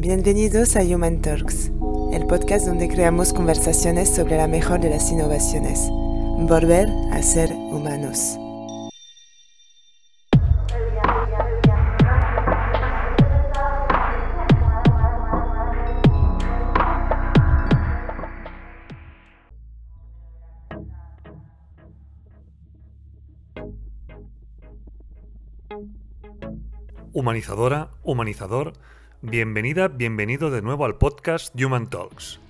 Bienvenidos a Human Talks, el podcast donde creamos conversaciones sobre la mejor de las innovaciones. Volver a ser humanos. Humanizadora, humanizador, bienvenida, bienvenido de nuevo al podcast Human Talks.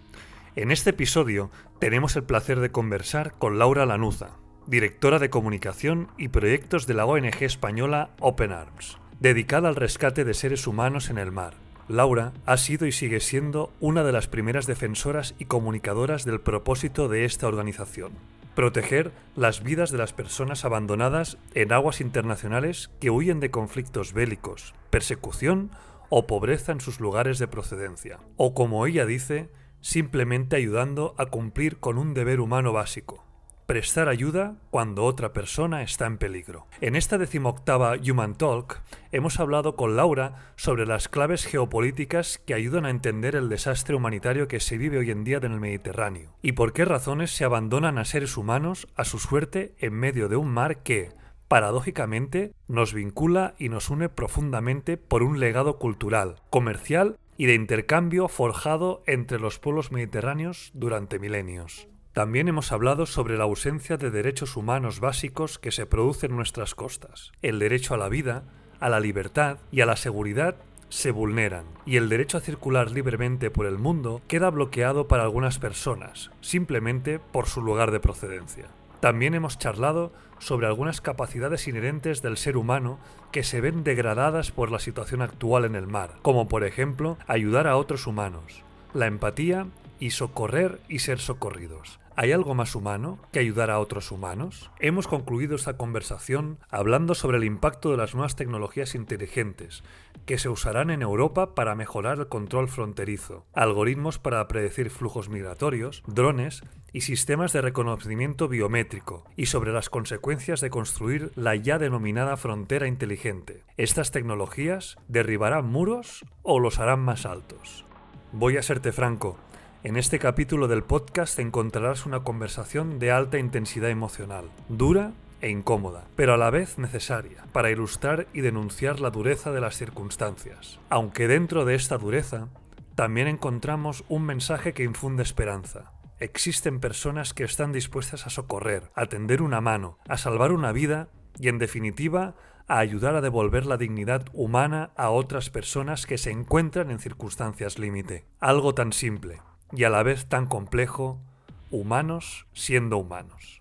En este episodio tenemos el placer de conversar con Laura Lanuza, directora de comunicación y proyectos de la ONG española Open Arms, dedicada al rescate de seres humanos en el mar. Laura ha sido y sigue siendo una de las primeras defensoras y comunicadoras del propósito de esta organización, proteger las vidas de las personas abandonadas en aguas internacionales que huyen de conflictos bélicos, persecución o pobreza en sus lugares de procedencia, o como ella dice, simplemente ayudando a cumplir con un deber humano básico, prestar ayuda cuando otra persona está en peligro. En esta decimoctava Human Talk hemos hablado con Laura sobre las claves geopolíticas que ayudan a entender el desastre humanitario que se vive hoy en día en el Mediterráneo y por qué razones se abandonan a seres humanos a su suerte en medio de un mar que, paradójicamente, nos vincula y nos une profundamente por un legado cultural, comercial y de intercambio forjado entre los pueblos mediterráneos durante milenios. También hemos hablado sobre la ausencia de derechos humanos básicos que se producen en nuestras costas. El derecho a la vida, a la libertad y a la seguridad se vulneran, y el derecho a circular libremente por el mundo queda bloqueado para algunas personas, simplemente por su lugar de procedencia. También hemos charlado sobre algunas capacidades inherentes del ser humano que se ven degradadas por la situación actual en el mar, como por ejemplo ayudar a otros humanos, la empatía y socorrer y ser socorridos. ¿Hay algo más humano que ayudar a otros humanos? Hemos concluido esta conversación hablando sobre el impacto de las nuevas tecnologías inteligentes que se usarán en Europa para mejorar el control fronterizo, algoritmos para predecir flujos migratorios, drones y sistemas de reconocimiento biométrico, y sobre las consecuencias de construir la ya denominada frontera inteligente. ¿Estas tecnologías derribarán muros o los harán más altos? Voy a serte franco, en este capítulo del podcast encontrarás una conversación de alta intensidad emocional, dura e incómoda, pero a la vez necesaria, para ilustrar y denunciar la dureza de las circunstancias. Aunque dentro de esta dureza, también encontramos un mensaje que infunde esperanza. Existen personas que están dispuestas a socorrer, a tender una mano, a salvar una vida y, en definitiva, a ayudar a devolver la dignidad humana a otras personas que se encuentran en circunstancias límite. Algo tan simple, y a la vez tan complejo, humanos siendo humanos.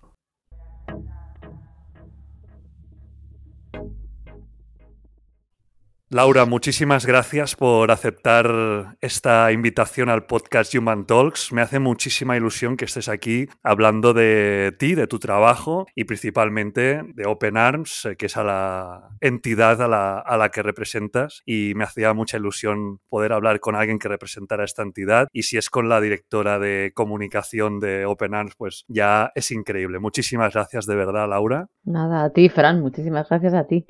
Laura, muchísimas gracias por aceptar esta invitación al podcast Human Talks. Me hace muchísima ilusión que estés aquí hablando de ti, de tu trabajo y principalmente de Open Arms, eh, que es la entidad a la, a la, que representas. Y me hacía mucha ilusión poder hablar con alguien que representara esta entidad. Y si es con la directora de comunicación de Open Arms, pues ya es increíble. Muchísimas gracias de verdad, Laura. Nada, a ti, Fran, muchísimas gracias a ti.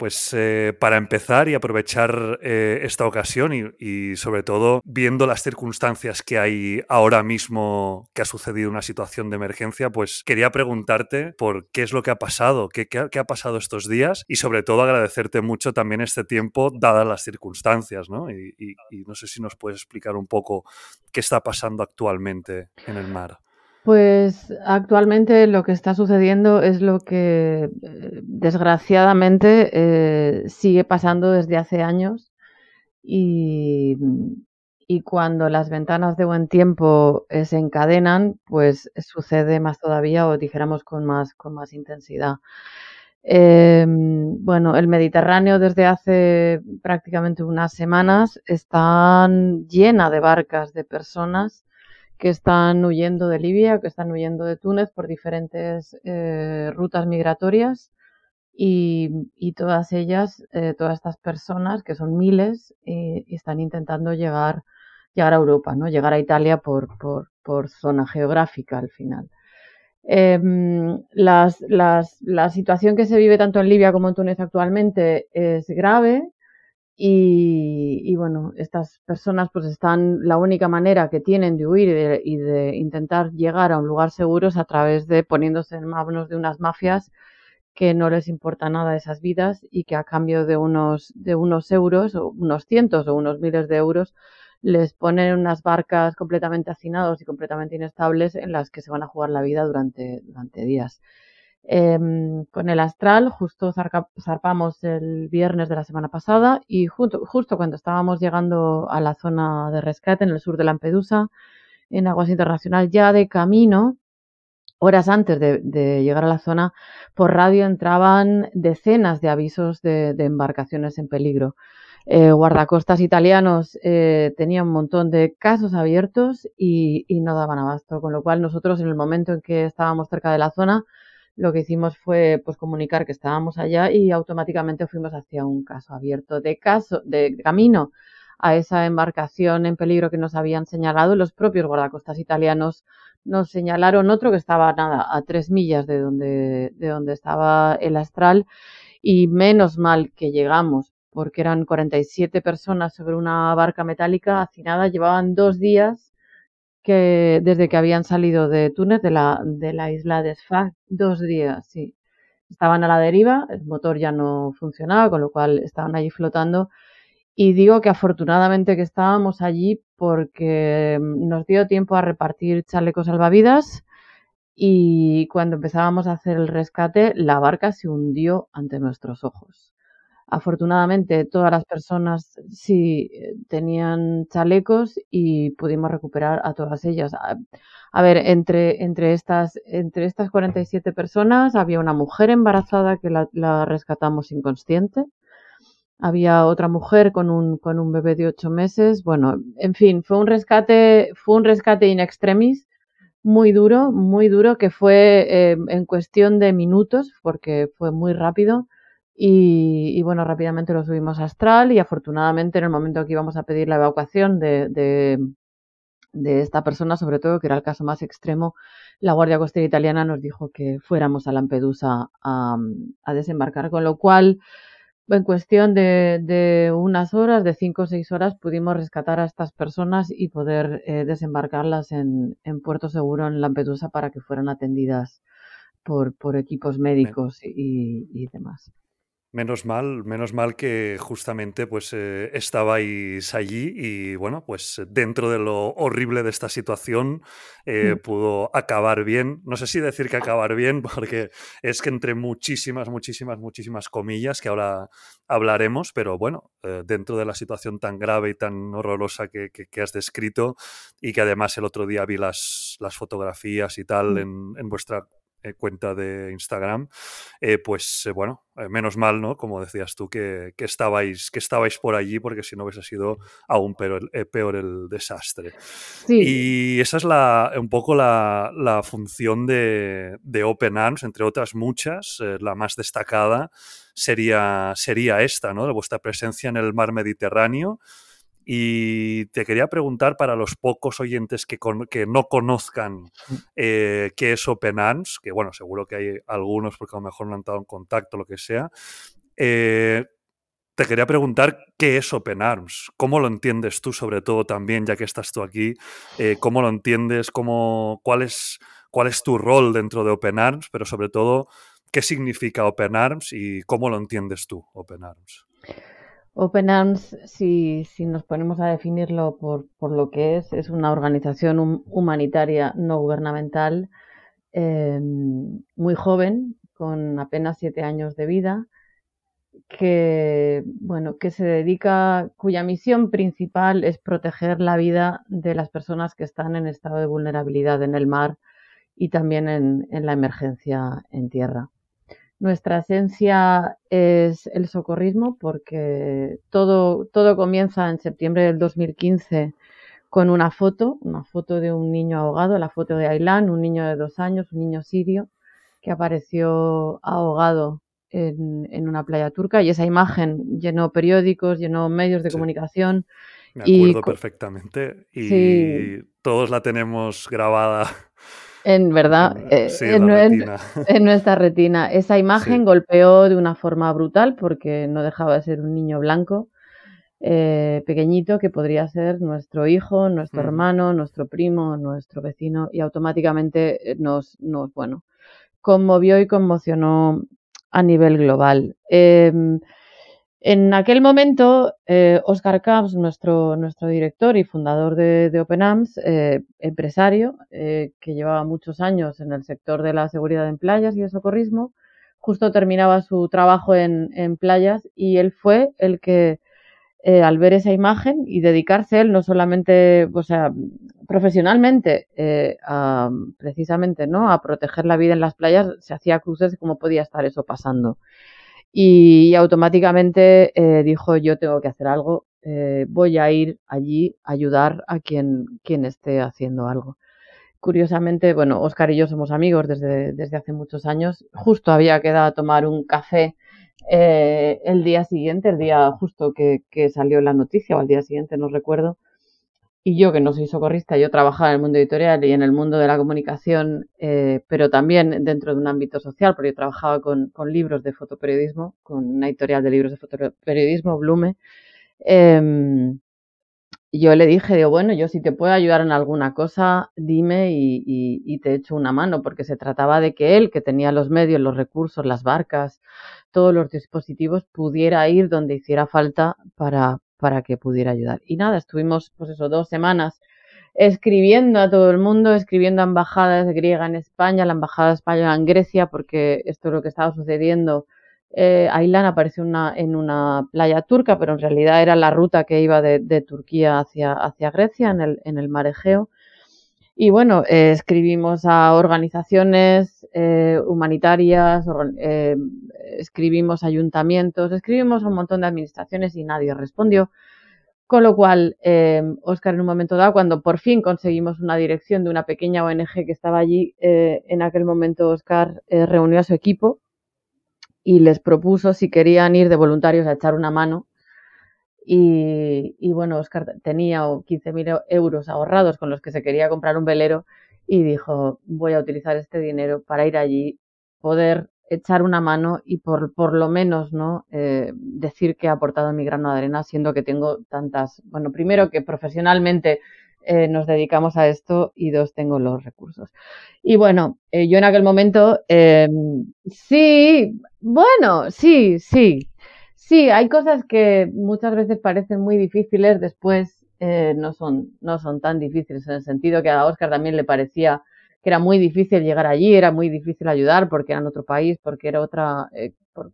Pues eh, para empezar y aprovechar eh, esta ocasión y, sobre todo viendo las circunstancias que hay ahora mismo que ha sucedido una situación de emergencia, pues quería preguntarte por qué es lo que ha pasado, qué, ha pasado estos días y sobre todo agradecerte mucho también este tiempo dadas las circunstancias, ¿no? Y, y no sé si nos puedes explicar un poco qué está pasando actualmente en el mar. Pues actualmente lo que está sucediendo es lo que eh, desgraciadamente eh, sigue pasando desde hace años y, y, cuando las ventanas de buen tiempo eh, se encadenan, pues sucede más todavía o dijéramos con más, con más intensidad. Eh, bueno, el Mediterráneo desde hace prácticamente unas semanas está llena de barcas de personas que están huyendo de Libia, que están huyendo de Túnez por diferentes eh, rutas migratorias y, todas ellas, eh, todas estas personas, que son miles, están intentando llegar, llegar a Europa, ¿no? llegar a Italia por, por, por zona geográfica al final. Las, las, la situación que se vive tanto en Libia como en Túnez actualmente es grave y, y, bueno, estas personas pues están, la única manera que tienen de huir y de, intentar llegar a un lugar seguro es a través de poniéndose en manos de unas mafias que no les importa nada esas vidas y que a cambio de unos, de unos euros, o unos cientos o unos miles de euros, les ponen unas barcas completamente hacinados y completamente inestables en las que se van a jugar la vida durante, durante días. Em, con el Astral, justo zarpamos el viernes de la semana pasada y justo, cuando estábamos llegando a la zona de rescate en el sur de Lampedusa, en aguas internacional, ya de camino, horas antes de, llegar a la zona, por radio entraban decenas de avisos de, embarcaciones en peligro. Eh, guardacostas italianos eh, tenían un montón de casos abiertos y, no daban abasto, con lo cual nosotros en el momento en que estábamos cerca de la zona lo que hicimos fue pues comunicar que estábamos allá y automáticamente fuimos hacia un caso abierto de caso de camino a esa embarcación en peligro que nos habían señalado. Los propios guardacostas italianos nos señalaron otro que estaba nada a tres millas de donde de donde estaba el astral y menos mal que llegamos porque eran 47 personas sobre una barca metálica hacinada. Llevaban dos días que desde que habían salido de Túnez, de la, de la isla de Sfax, dos días, sí. Estaban a la deriva, el motor ya no funcionaba, con lo cual estaban allí flotando. Y digo que afortunadamente que estábamos allí porque nos dio tiempo a repartir chalecos salvavidas y cuando empezábamos a hacer el rescate, la barca se hundió ante nuestros ojos. Afortunadamente, todas las personas sí tenían chalecos y pudimos recuperar a todas ellas. A, ver, entre, entre, estas, entre estas 47 personas había una mujer embarazada que la, rescatamos inconsciente. Había otra mujer con un, con un bebé de ocho meses. Bueno, en fin, fue un rescate, fue un rescate in extremis muy duro, muy duro, que fue eh, en cuestión de minutos, porque fue muy rápido y, bueno, rápidamente lo subimos a Astral y afortunadamente en el momento que íbamos a pedir la evacuación de, de, esta persona, sobre todo, que era el caso más extremo, la Guardia Costera Italiana nos dijo que fuéramos a Lampedusa a, desembarcar, con lo cual en cuestión de, de, unas horas, de cinco o seis horas, pudimos rescatar a estas personas y poder eh, desembarcarlas en, en, Puerto Seguro, en Lampedusa, para que fueran atendidas por, por equipos médicos y, y demás. Menos mal, menos mal que justamente pues eh, estabais allí y bueno, pues dentro de lo horrible de esta situación eh, mm. pudo acabar bien. No sé si decir que acabar bien, porque es que entre muchísimas, muchísimas, muchísimas comillas que ahora hablaremos, pero bueno, eh, dentro de la situación tan grave y tan horrorosa que, has descrito y que además el otro día vi las, las fotografías y tal mm. en, en vuestra cuenta de Instagram, eh, pues eh, bueno, menos mal, ¿no? Como decías tú, que, estabais, que estabais por allí, porque si no hubiese sido aún peor, peor el desastre. Y esa es la, un poco la, función de, de, Open Arms, entre otras muchas, la más destacada sería, sería esta, ¿no? De vuestra presencia en el mar Mediterráneo y te quería preguntar para los pocos oyentes que, que no conozcan mm. eh, qué es Open Arms, que bueno, seguro que hay algunos porque a lo mejor no han estado en contacto, lo que sea. Eh, te quería preguntar qué es Open Arms, cómo lo entiendes tú sobre todo también, ya que estás tú aquí, eh, cómo lo entiendes, cómo, cuál, es, cuál es tu rol dentro de Open Arms, pero sobre todo qué significa Open Arms y cómo lo entiendes tú, Open Arms. Open Arms, si, nos ponemos a definirlo por, lo que es, es una organización humanitaria no gubernamental em, muy joven, con apenas siete años de vida, que, bueno, que se dedica, cuya misión principal es proteger la vida de las personas que están en estado de vulnerabilidad en el mar y también en la emergencia en tierra. Nuestra esencia es el socorrismo porque todo, todo comienza en septiembre del 2015 con una foto, una foto de un niño ahogado, la foto de Aylan, un niño de dos años, un niño sirio, que apareció ahogado en, una playa turca y esa imagen llenó periódicos, llenó medios de comunicación. Me acuerdo perfectamente y todos la tenemos grabada en verdad, eh, en, nuestra retina. Esa imagen golpeó de una forma brutal porque no dejaba de ser un niño blanco eh, pequeñito que podría ser nuestro hijo, nuestro hermano, nuestro primo, nuestro vecino y automáticamente nos, nos bueno, conmovió y conmocionó a nivel global. Em, en aquel momento, eh, Oscar Camps, nuestro, nuestro director y fundador de, de OpenAMS, eh, empresario, que llevaba muchos años en el sector de la seguridad en playas y de socorrismo, justo terminaba su trabajo en, en playas y él fue el que eh, al ver esa imagen y dedicarse él no solamente, o sea, profesionalmente eh, a, precisamente, ¿no? A proteger la vida en las playas, se hacía cruces de cómo podía estar eso pasando. Y, automáticamente eh, dijo, yo tengo que hacer algo, voy a ir allí a ayudar a quien, quien esté haciendo algo. Curiosamente, bueno, Oscar y yo somos amigos desde, desde hace muchos años. Justo había quedado a tomar un café eh, el día siguiente, el día justo que, salió la noticia, o al día siguiente, no recuerdo, y yo que no soy socorrista, yo trabajaba en el mundo editorial y en el mundo de la comunicación, eh, pero también dentro de un ámbito social, porque yo trabajaba con, libros de fotoperiodismo, con una editorial de libros de fotoperiodismo, Blume. Em, yo le dije, digo, bueno, yo si te puedo ayudar en alguna cosa, dime y, y, te echo una mano, porque se trataba de que él, que tenía los medios, los recursos, las barcas, todos los dispositivos, pudiera ir donde hiciera falta para, para que pudiera ayudar. Y nada, estuvimos, pues eso, dos semanas escribiendo a todo el mundo, escribiendo a embajadas griega en España, la embajada española en Grecia, porque esto es lo que estaba sucediendo eh, Aylan apareció una, en una playa turca, pero en realidad era la ruta que iba de, Turquía hacia, hacia Grecia, en el, en el mar Egeo. Y bueno, eh, escribimos a organizaciones eh, humanitarias, eh, escribimos ayuntamientos, escribimos un montón de administraciones y nadie respondió. Con lo cual, Oscar en un momento dado, cuando por fin conseguimos una dirección de una pequeña ONG que estaba allí, en aquel momento Oscar reunió a su equipo y les propuso si querían ir de voluntarios a echar una mano. Y, bueno, Oscar tenía 15.000 euros ahorrados con los que se quería comprar un velero y dijo, voy a utilizar este dinero para ir allí, poder echar una mano y por, por lo menos no eh, decir que he aportado mi grano de arena, siendo que tengo tantas, bueno, primero que profesionalmente eh, nos dedicamos a esto y dos, tengo los recursos. Y bueno, eh, yo en aquel momento, em, sí, bueno, sí, sí, sí, hay cosas que muchas veces parecen muy difíciles, después eh, no, son, no son tan difíciles, en el sentido que a Oscar también le parecía que era muy difícil llegar allí, era muy difícil ayudar porque era en otro país, porque era otra,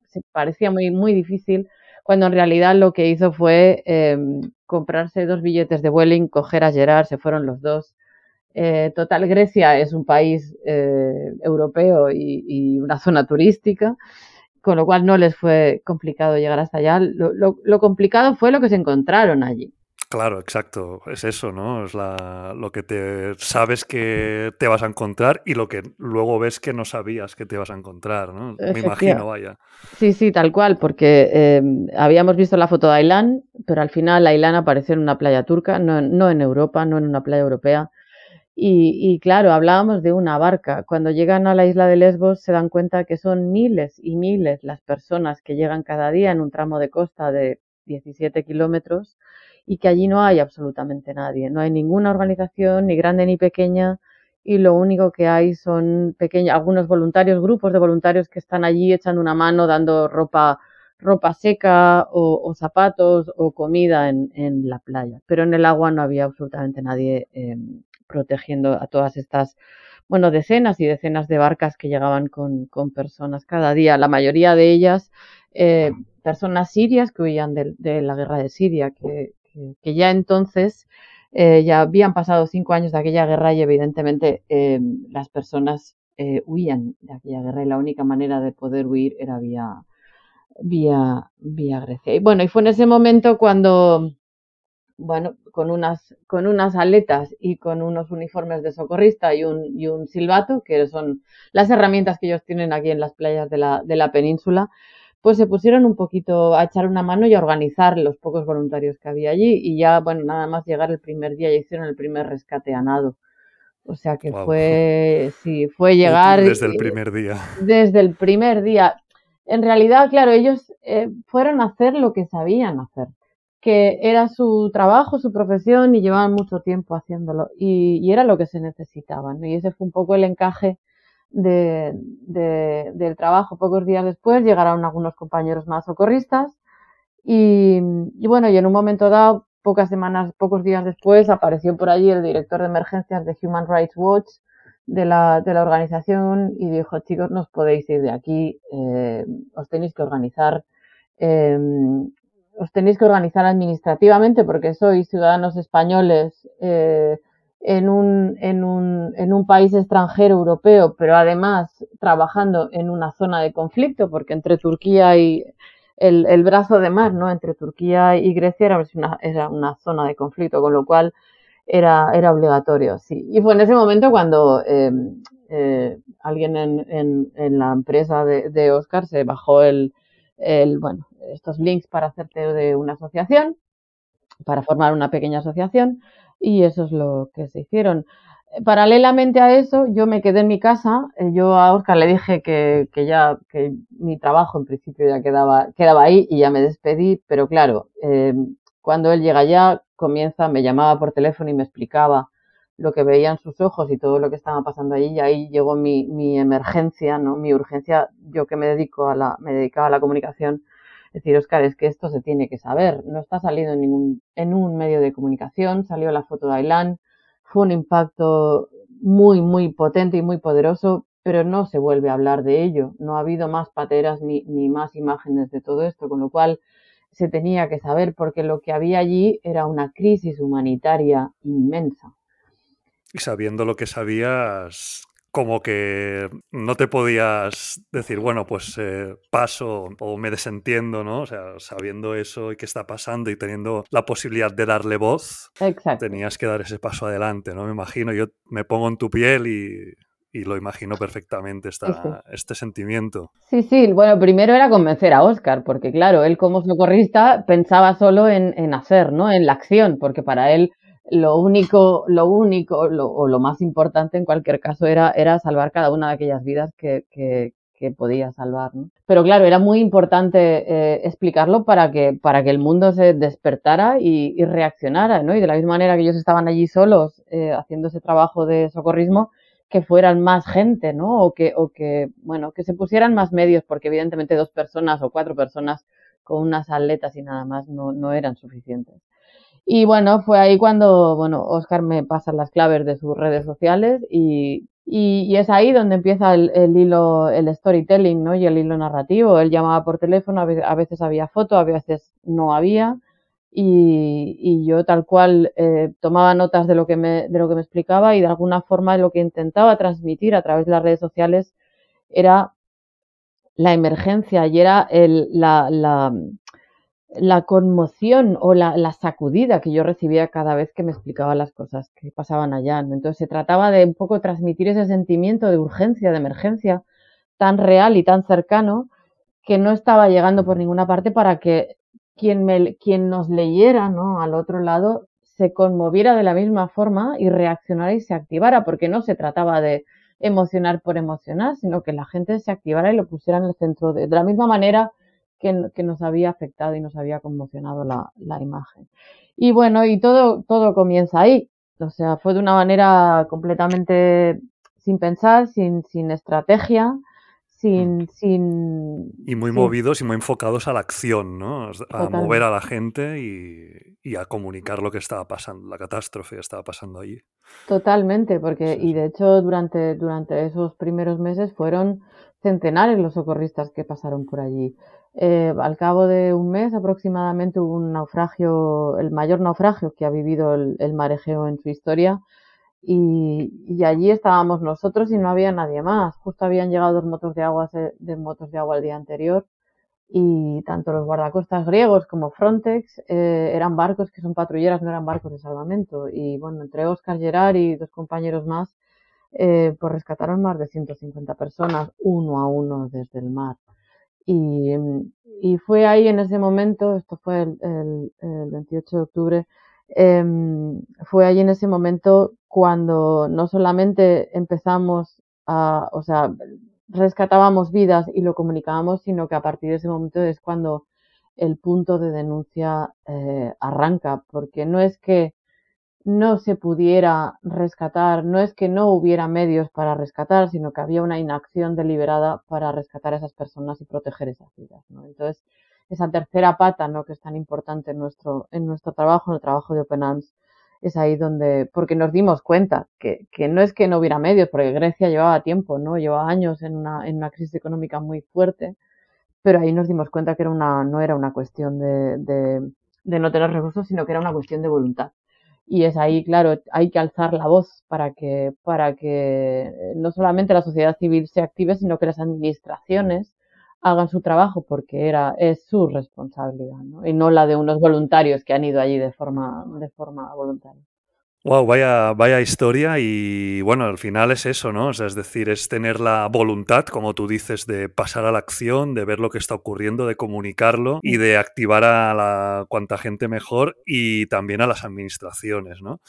se parecía muy, muy difícil cuando en realidad lo que hizo fue em, comprarse dos billetes de Vueling, coger a Gerard, se fueron los dos. Eh, total, Grecia es un país eh, europeo y, una zona turística, con lo cual no les fue complicado llegar hasta allá. lo complicado fue lo que se encontraron allí. Claro, exacto. Es eso, ¿no? Es la, lo que te sabes que te vas a encontrar y lo que luego ves que no sabías que te vas a encontrar, ¿no? Me imagino, vaya. Sí, sí, tal cual, porque eh, habíamos visto la foto de Ailán, pero al final Ailán apareció en una playa turca, no, no en Europa, no en una playa europea. Y, y, claro, hablábamos de una barca. Cuando llegan a la isla de Lesbos se dan cuenta que son miles y miles las personas que llegan cada día en un tramo de costa de 17 kilómetros y que allí no hay absolutamente nadie. No hay ninguna organización, ni grande ni pequeña, y lo único que hay son pequeños, algunos voluntarios, grupos de voluntarios que están allí echando una mano, dando ropa, ropa seca o, zapatos o comida en, en, la playa. Pero en el agua no había absolutamente nadie em, protegiendo a todas estas, bueno, decenas y decenas de barcas que llegaban con, con personas cada día. La mayoría de ellas, eh, personas sirias que huían de, de, la guerra de Siria, que, que ya entonces eh, ya habían pasado cinco años de aquella guerra y evidentemente eh, las personas eh, huían de aquella guerra y la única manera de poder huir era vía, vía, vía Grecia. Y bueno, y fue en ese momento cuando, bueno, con unas, con unas aletas y con unos uniformes de socorrista y un, y un silbato, que son las herramientas que ellos tienen aquí en las playas de la, de la península, pues se pusieron un poquito a echar una mano y a organizar los pocos voluntarios que había allí y ya, bueno, nada más llegar el primer día ya hicieron el primer rescate a nado. O sea que fue, sí, fue llegar... Desde el primer día. Desde el primer día. En realidad, claro, ellos eh, fueron a hacer lo que sabían hacer, que era su trabajo, su profesión y llevaban mucho tiempo haciéndolo y, era lo que se necesitaba. Y ese fue un poco el encaje de, del trabajo. Pocos días después llegaron algunos compañeros más socorristas y, bueno, y en un momento dado, pocas semanas, pocos días después, apareció por allí el director de emergencias de Human Rights Watch de la, de la organización y dijo, chicos, no os podéis ir de aquí, eh, os tenéis que organizar, eh, os tenéis que organizar administrativamente porque sois ciudadanos españoles eh, en, un, en, un, en un país extranjero europeo, pero además trabajando en una zona de conflicto, porque entre Turquía y el, el brazo de mar, ¿no? Entre Turquía y Grecia era una, era una zona de conflicto, con lo cual era, era obligatorio, sí. Y fue en ese momento cuando eh, eh, alguien en, en, en, la empresa de, de, Oscar se bajó el, el, bueno, estos links para hacerte de una asociación, para formar una pequeña asociación, y eso es lo que se hicieron. Paralelamente a eso, yo me quedé en mi casa. Eh, yo a Oscar le dije que, que ya que mi trabajo en principio ya quedaba, quedaba ahí y ya me despedí, pero claro, eh, cuando él llega ya, comienza, me llamaba por teléfono y me explicaba lo que veía en sus ojos y todo lo que estaba pasando allí y ahí llegó mi, mi emergencia, ¿no? Mi urgencia, yo que me dedico a la, me dedicaba a la comunicación, decir, Oscar, es que esto se tiene que saber, no está saliendo en ningún, en un medio de comunicación, salió la foto de Ailán, fue un impacto muy, muy potente y muy poderoso, pero no se vuelve a hablar de ello, no ha habido más pateras ni, ni más imágenes de todo esto, con lo cual se tenía que saber porque lo que había allí era una crisis humanitaria inmensa. Y sabiendo lo que sabías, como que no te podías decir, bueno, pues eh, paso o me desentiendo, ¿no? O sea, sabiendo eso y qué está pasando y teniendo la posibilidad de darle voz, Exacto. tenías que dar ese paso adelante, ¿no? Me imagino, yo me pongo en tu piel y, y lo imagino perfectamente esta, Sí, sí. este sentimiento. Sí, sí, bueno, primero era convencer a Oscar, porque claro, él como socorrista pensaba solo en, en hacer, ¿no? En la acción, porque para él lo único, lo único, lo, o lo más importante en cualquier caso era, era salvar cada una de aquellas vidas que, que, que podía salvar, ¿no? Pero claro, era muy importante eh, explicarlo para que, para que el mundo se despertara y, y, reaccionara, ¿no? Y de la misma manera que ellos estaban allí solos eh, haciendo ese trabajo de socorrismo, que fueran más gente, ¿no? O que, o que, bueno, que se pusieran más medios, porque evidentemente dos personas o cuatro personas con unas aletas y nada más no, no eran suficientes. Y bueno, fue ahí cuando, bueno, Oscar me pasa las claves de sus redes sociales y, y, es ahí donde empieza el, el, hilo, el storytelling, ¿no? Y el hilo narrativo. Él llamaba por teléfono, a veces había foto, a veces no había. Y, y yo tal cual eh, tomaba notas de lo, que me, de lo que me explicaba y de alguna forma lo que intentaba transmitir a través de las redes sociales era la emergencia y era el, la, la, la conmoción o la, la, sacudida que yo recibía cada vez que me explicaba las cosas que pasaban allá. Entonces se trataba de un poco transmitir ese sentimiento de urgencia, de emergencia tan real y tan cercano que no estaba llegando por ninguna parte para que quien, me, quien nos leyera ¿no? al otro lado se conmoviera de la misma forma y reaccionara y se activara, porque no se trataba de emocionar por emocionar, sino que la gente se activara y lo pusiera en el centro de, de la misma manera que, que, nos había afectado y nos había conmocionado la, la, imagen. Y bueno, y todo, todo comienza ahí. O sea, fue de una manera completamente sin pensar, sin, sin estrategia, sin, sin, y muy sin... movidos y muy enfocados a la acción, ¿no? A Totalmente. mover a la gente y, y, a comunicar lo que estaba pasando, la catástrofe que estaba pasando allí. Totalmente, porque, sí, sí. y de hecho, durante, durante esos primeros meses fueron centenares los socorristas que pasaron por allí. Eh, al cabo de un mes aproximadamente hubo un naufragio, el mayor naufragio que ha vivido el, el mar Egeo en su historia, y, y, allí estábamos nosotros y no había nadie más. Justo habían llegado dos motos de agua, de motos de agua el día anterior y tanto los guardacostas griegos como Frontex eh, eran barcos que son patrulleras, no eran barcos de salvamento. Y bueno, entre Oscar Gerard y dos compañeros más, eh, pues rescataron más de 150 personas uno a uno desde el mar. Y, y fue ahí en ese momento, esto fue el, el, el 28 de octubre, eh, fue allí en ese momento cuando no solamente empezamos a, o sea, rescatábamos vidas y lo comunicábamos, sino que a partir de ese momento es cuando el punto de denuncia eh, arranca, porque no es que no se pudiera rescatar, no es que no hubiera medios para rescatar, sino que había una inacción deliberada para rescatar a esas personas y proteger esas vidas. Entonces, esa tercera pata ¿no? que es tan importante en nuestro, en nuestro trabajo, en el trabajo de Open Arms, es ahí donde, porque nos dimos cuenta que, que, no es que no hubiera medios, porque Grecia llevaba tiempo, ¿no? Llevaba años en una, en una crisis económica muy fuerte, pero ahí nos dimos cuenta que era una, no era una cuestión de, de no tener recursos, sino que era una cuestión de voluntad. Y es ahí, claro, hay que alzar la voz para que, para que no solamente la sociedad civil se active, sino que las administraciones hagan su trabajo porque era, es su responsabilidad, ¿no? Y no la de unos voluntarios que han ido allí de forma, de forma voluntaria. Wow, vaya, vaya historia y bueno, al final es eso, ¿no? O sea, es decir, es tener la voluntad, como tú dices, de pasar a la acción, de ver lo que está ocurriendo, de comunicarlo y de activar a la cuanta gente mejor y también a las administraciones, ¿no?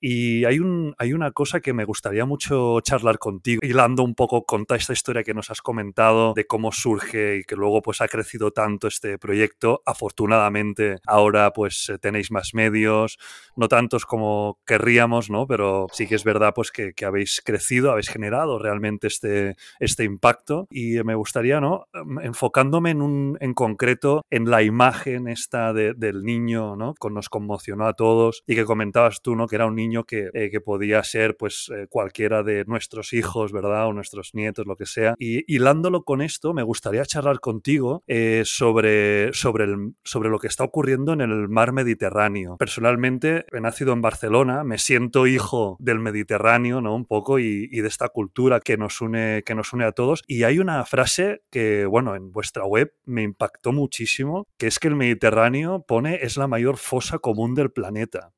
Y hay, un, hay una cosa que me gustaría mucho charlar contigo, hilando un poco con toda esta historia que nos has comentado de cómo surge y que luego pues ha crecido tanto este proyecto. Afortunadamente ahora pues eh, tenéis más medios, no tantos como querríamos, ¿no? Pero sí que es verdad pues que, que habéis crecido, habéis generado realmente este, este impacto y me gustaría, ¿no? Mm, enfocándome en, un, en concreto en la imagen esta de, del niño, ¿no? Que nos conmocionó a todos y que comentabas tú, ¿no? Que era un niño que, eh, que podía ser pues eh, cualquiera de nuestros hijos, ¿verdad? O nuestros nietos, lo que sea. Y hilándolo con esto, me gustaría charlar contigo eh, sobre, sobre, el, sobre lo que está ocurriendo en el mar Mediterráneo. Personalmente, he nacido en Barcelona, me siento hijo del Mediterráneo, ¿no? Un poco y, y de esta cultura que nos, une, que nos une a todos. Y hay una frase que, bueno, en vuestra web me impactó muchísimo, que es que el Mediterráneo pone es la mayor fosa común del planeta.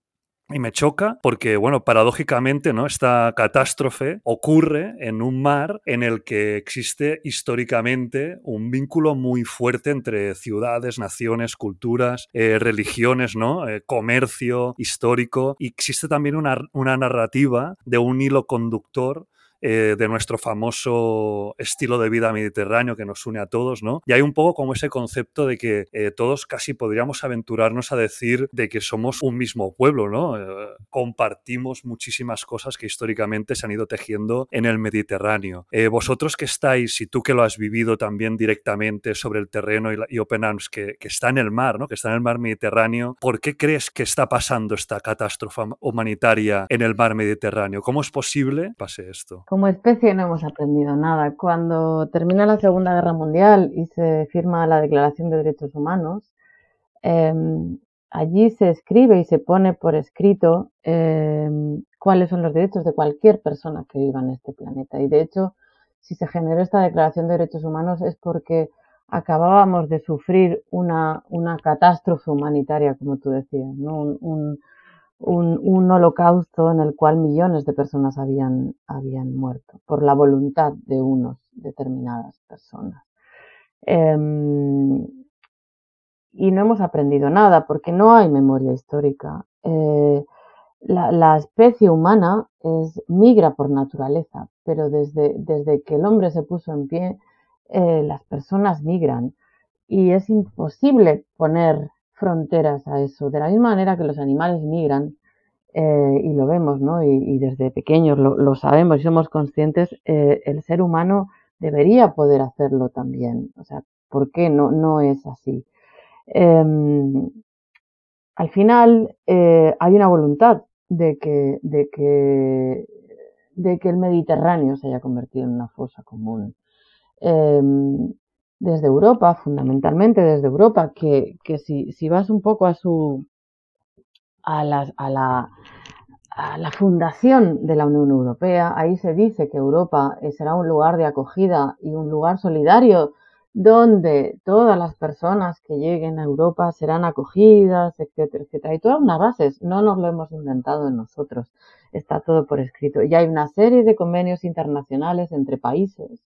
Y me choca porque, bueno, paradójicamente, ¿no? Esta catástrofe ocurre en un mar en el que existe históricamente un vínculo muy fuerte entre ciudades, naciones, culturas, eh, religiones, ¿no? Eh, comercio histórico. Y existe también una, una narrativa de un hilo conductor eh, de nuestro famoso estilo de vida mediterráneo que nos une a todos, ¿no? Y hay un poco como ese concepto de que eh, todos casi podríamos aventurarnos a decir de que somos un mismo pueblo, ¿no? Eh, compartimos muchísimas cosas que históricamente se han ido tejiendo en el Mediterráneo. vosotros que estáis, y tú que lo has vivido también directamente sobre el terreno y, Open Arms, que, que, está en el mar, ¿no? Que está en el mar Mediterráneo, ¿por qué crees que está pasando esta catástrofe humanitaria en el mar Mediterráneo? ¿Cómo es posible que pase esto? Como especie no hemos aprendido nada. Cuando termina la Segunda Guerra Mundial y se firma la Declaración de Derechos Humanos, eh, allí se escribe y se pone por escrito eh, cuáles son los derechos de cualquier persona que viva en este planeta. Y de hecho, si se generó esta Declaración de Derechos Humanos es porque acabábamos de sufrir una, una catástrofe humanitaria, como tú decías, ¿no? un un, holocausto en el cual millones de personas habían, habían muerto por la voluntad de unos determinadas personas. Eh, y no hemos aprendido nada porque no hay memoria histórica. Eh, la, la, especie humana es, migra por naturaleza, pero desde, desde que el hombre se puso en pie, eh, las personas migran y es imposible poner fronteras a eso. De la misma manera que los animales migran, eh, y lo vemos, ¿no? Y, desde pequeños lo, sabemos y somos conscientes, eh, el ser humano debería poder hacerlo también. O sea, ¿por qué no, no es así? Eh, al final eh, hay una voluntad de que, de, que, de que el Mediterráneo se haya convertido en una fosa común. Desde Europa, fundamentalmente desde Europa, que, que si, si, vas un poco a su a la, a, la, a la, fundación de la Unión Europea, ahí se dice que Europa será un lugar de acogida y un lugar solidario donde todas las personas que lleguen a Europa serán acogidas, etcétera, etcétera. Y todas unas bases, no nos lo hemos inventado nosotros, está todo por escrito. Y hay una serie de convenios internacionales entre países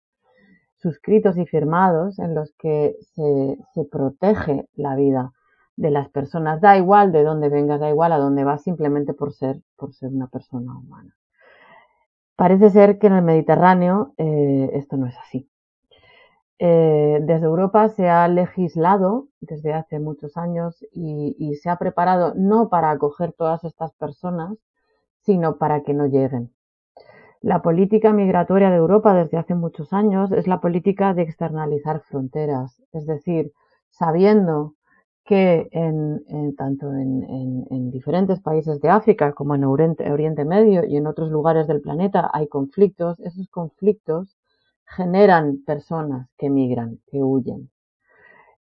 suscritos y firmados en los que se, se, protege la vida de las personas. Da igual de dónde vengas, da igual a dónde vas, simplemente por ser, por ser una persona humana. Parece ser que en el Mediterráneo eh, esto no es así. eh, desde Europa se ha legislado desde hace muchos años y, se ha preparado no para acoger todas estas personas, sino para que no lleguen. La política migratoria de Europa desde hace muchos años es la política de externalizar fronteras, es decir, sabiendo que en, tanto en, diferentes países de África como en Oriente Medio y en otros lugares del planeta hay conflictos, esos conflictos generan personas que migran, que huyen.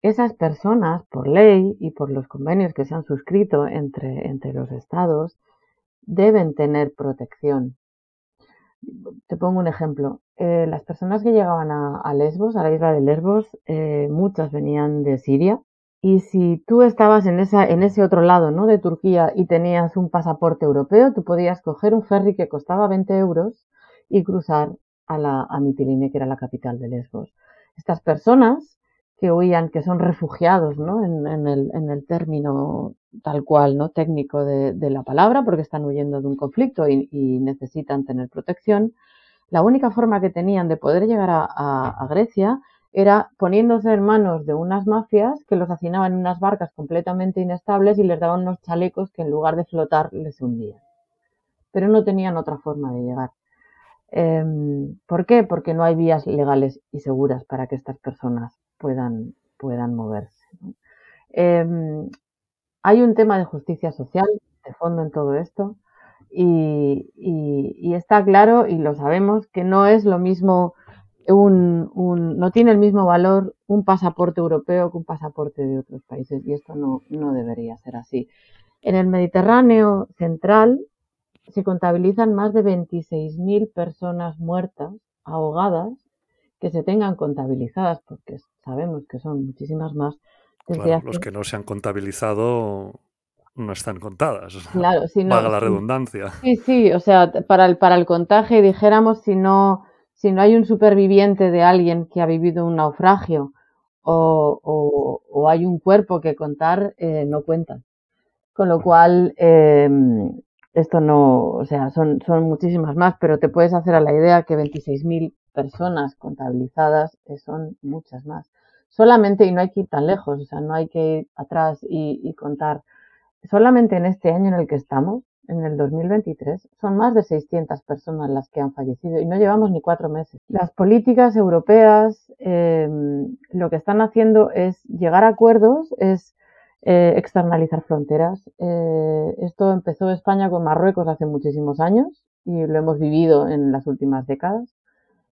Esas personas, por ley y por los convenios que se han suscrito entre, entre los estados, deben tener protección. Te pongo un ejemplo. Eh, las personas que llegaban a, Lesbos, a la isla de Lesbos, eh, muchas venían de Siria. Y si tú estabas en, esa, en ese otro lado ¿no? de Turquía y tenías un pasaporte europeo, tú podías coger un ferry que costaba 20 euros y cruzar a, la, a Mitiline, que era la capital de Lesbos. Estas personas que huían, que son refugiados, ¿no? En, el, en el, término tal cual, ¿no? Técnico de, la palabra, porque están huyendo de un conflicto y, necesitan tener protección. La única forma que tenían de poder llegar a, Grecia era poniéndose en manos de unas mafias que los hacinaban en unas barcas completamente inestables y les daban unos chalecos que en lugar de flotar les hundían. Pero no tenían otra forma de llegar. Em, ¿Por qué? Porque no hay vías legales y seguras para que estas personas puedan, puedan moverse. Em, hay un tema de justicia social de fondo en todo esto y, está claro y lo sabemos que no es lo mismo un, no tiene el mismo valor un pasaporte europeo que un pasaporte de otros países y esto no, no debería ser así. En el Mediterráneo central se contabilizan más de 26.000 personas muertas, ahogadas, que se tengan contabilizadas, porque sabemos que son muchísimas más. Los que no se han contabilizado no están contadas. Claro, si no, la redundancia. Sí, sí, o sea, para el, para el contaje, dijéramos, si no, si no hay un superviviente de alguien que ha vivido un naufragio o, hay un cuerpo que contar, eh, no cuentan. Con lo cual, em, esto no, o sea, son, son muchísimas más, pero te puedes hacer a la idea que 26.000 personas contabilizadas eh, son muchas más. Solamente, y no hay que ir tan lejos, o sea, no hay que ir atrás y, contar, solamente en este año en el que estamos, en el 2023, son más de 600 personas las que han fallecido y no llevamos ni cuatro meses. Las políticas europeas em, lo que están haciendo es llegar a acuerdos, es eh, externalizar fronteras. Eh, esto empezó España con Marruecos hace muchísimos años y lo hemos vivido en las últimas décadas.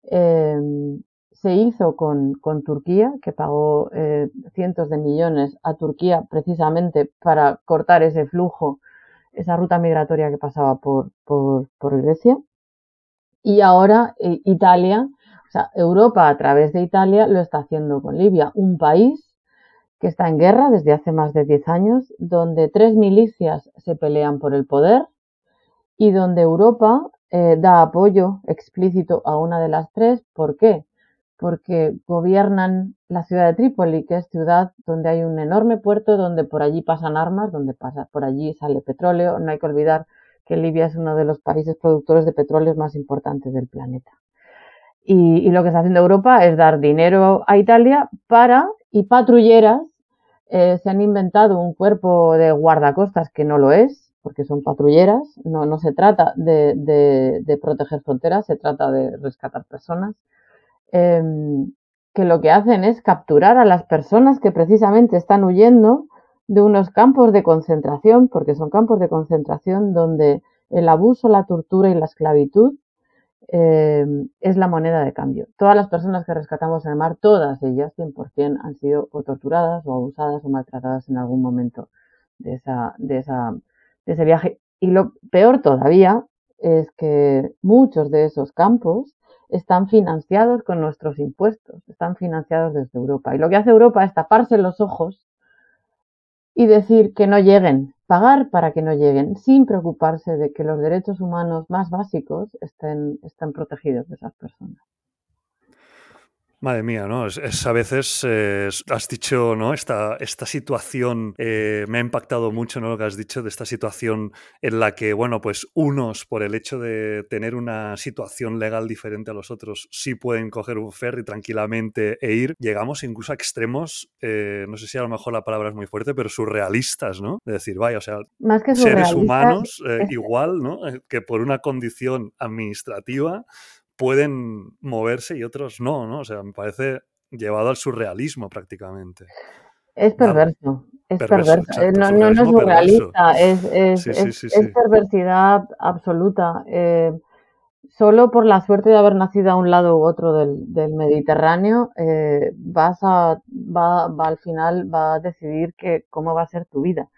Em, se hizo con, Turquía, que pagó eh, cientos de millones a Turquía precisamente para cortar ese flujo, esa ruta migratoria que pasaba por, por, por Grecia. Y ahora Italia, o sea, Europa a través de Italia lo está haciendo con Libia, un país que está en guerra desde hace más de 10 años, donde tres milicias se pelean por el poder y donde Europa eh, da apoyo explícito a una de las tres. ¿Por qué? Porque gobiernan la ciudad de Trípoli, que es ciudad donde hay un enorme puerto, donde por allí pasan armas, donde pasa, por allí sale petróleo. No hay que olvidar que Libia es uno de los países productores de petróleo más importantes del planeta. Y, lo que está haciendo Europa es dar dinero a Italia para y patrulleras. Eh, se han inventado un cuerpo de guardacostas que no lo es, porque son patrulleras. No, no se trata de, proteger fronteras, se trata de rescatar personas. Em, que lo que hacen es capturar a las personas que precisamente están huyendo de unos campos de concentración, porque son campos de concentración donde el abuso, la tortura y la esclavitud Em, es la moneda de cambio. Todas las personas que rescatamos en el mar, todas ellas, 100%, han sido o torturadas o abusadas o maltratadas en algún momento de, esa, de, esa, de ese viaje. Y lo peor todavía es que muchos de esos campos están financiados con nuestros impuestos, están financiados desde Europa. Y lo que hace Europa es taparse los ojos y decir que no lleguen, pagar para que no lleguen, sin preocuparse de que los derechos humanos más básicos estén, estén protegidos de esas personas. Madre mía, ¿no? Es, a veces, eh, has dicho, ¿no? Esta, esta situación eh, me ha impactado mucho, ¿no? Lo que has dicho de esta situación en la que, bueno, pues unos, por el hecho de tener una situación legal diferente a los otros, sí pueden coger un ferry tranquilamente e ir. Llegamos incluso a extremos, eh, no sé si a lo mejor la palabra es muy fuerte, pero surrealistas, ¿no? De decir, vaya, o sea, Más que seres humanos, igual, ¿no? Que por una condición administrativa pueden moverse y otros no, ¿no? O sea, me parece llevado al surrealismo prácticamente. Es perverso, es perverso. Eh, no, no, es surrealista, es, es, perversidad absoluta. Eh, solo por la suerte de haber nacido a un lado u otro del, del Mediterráneo, eh, vas a, va, va, al final va a decidir que, cómo va a ser tu vida.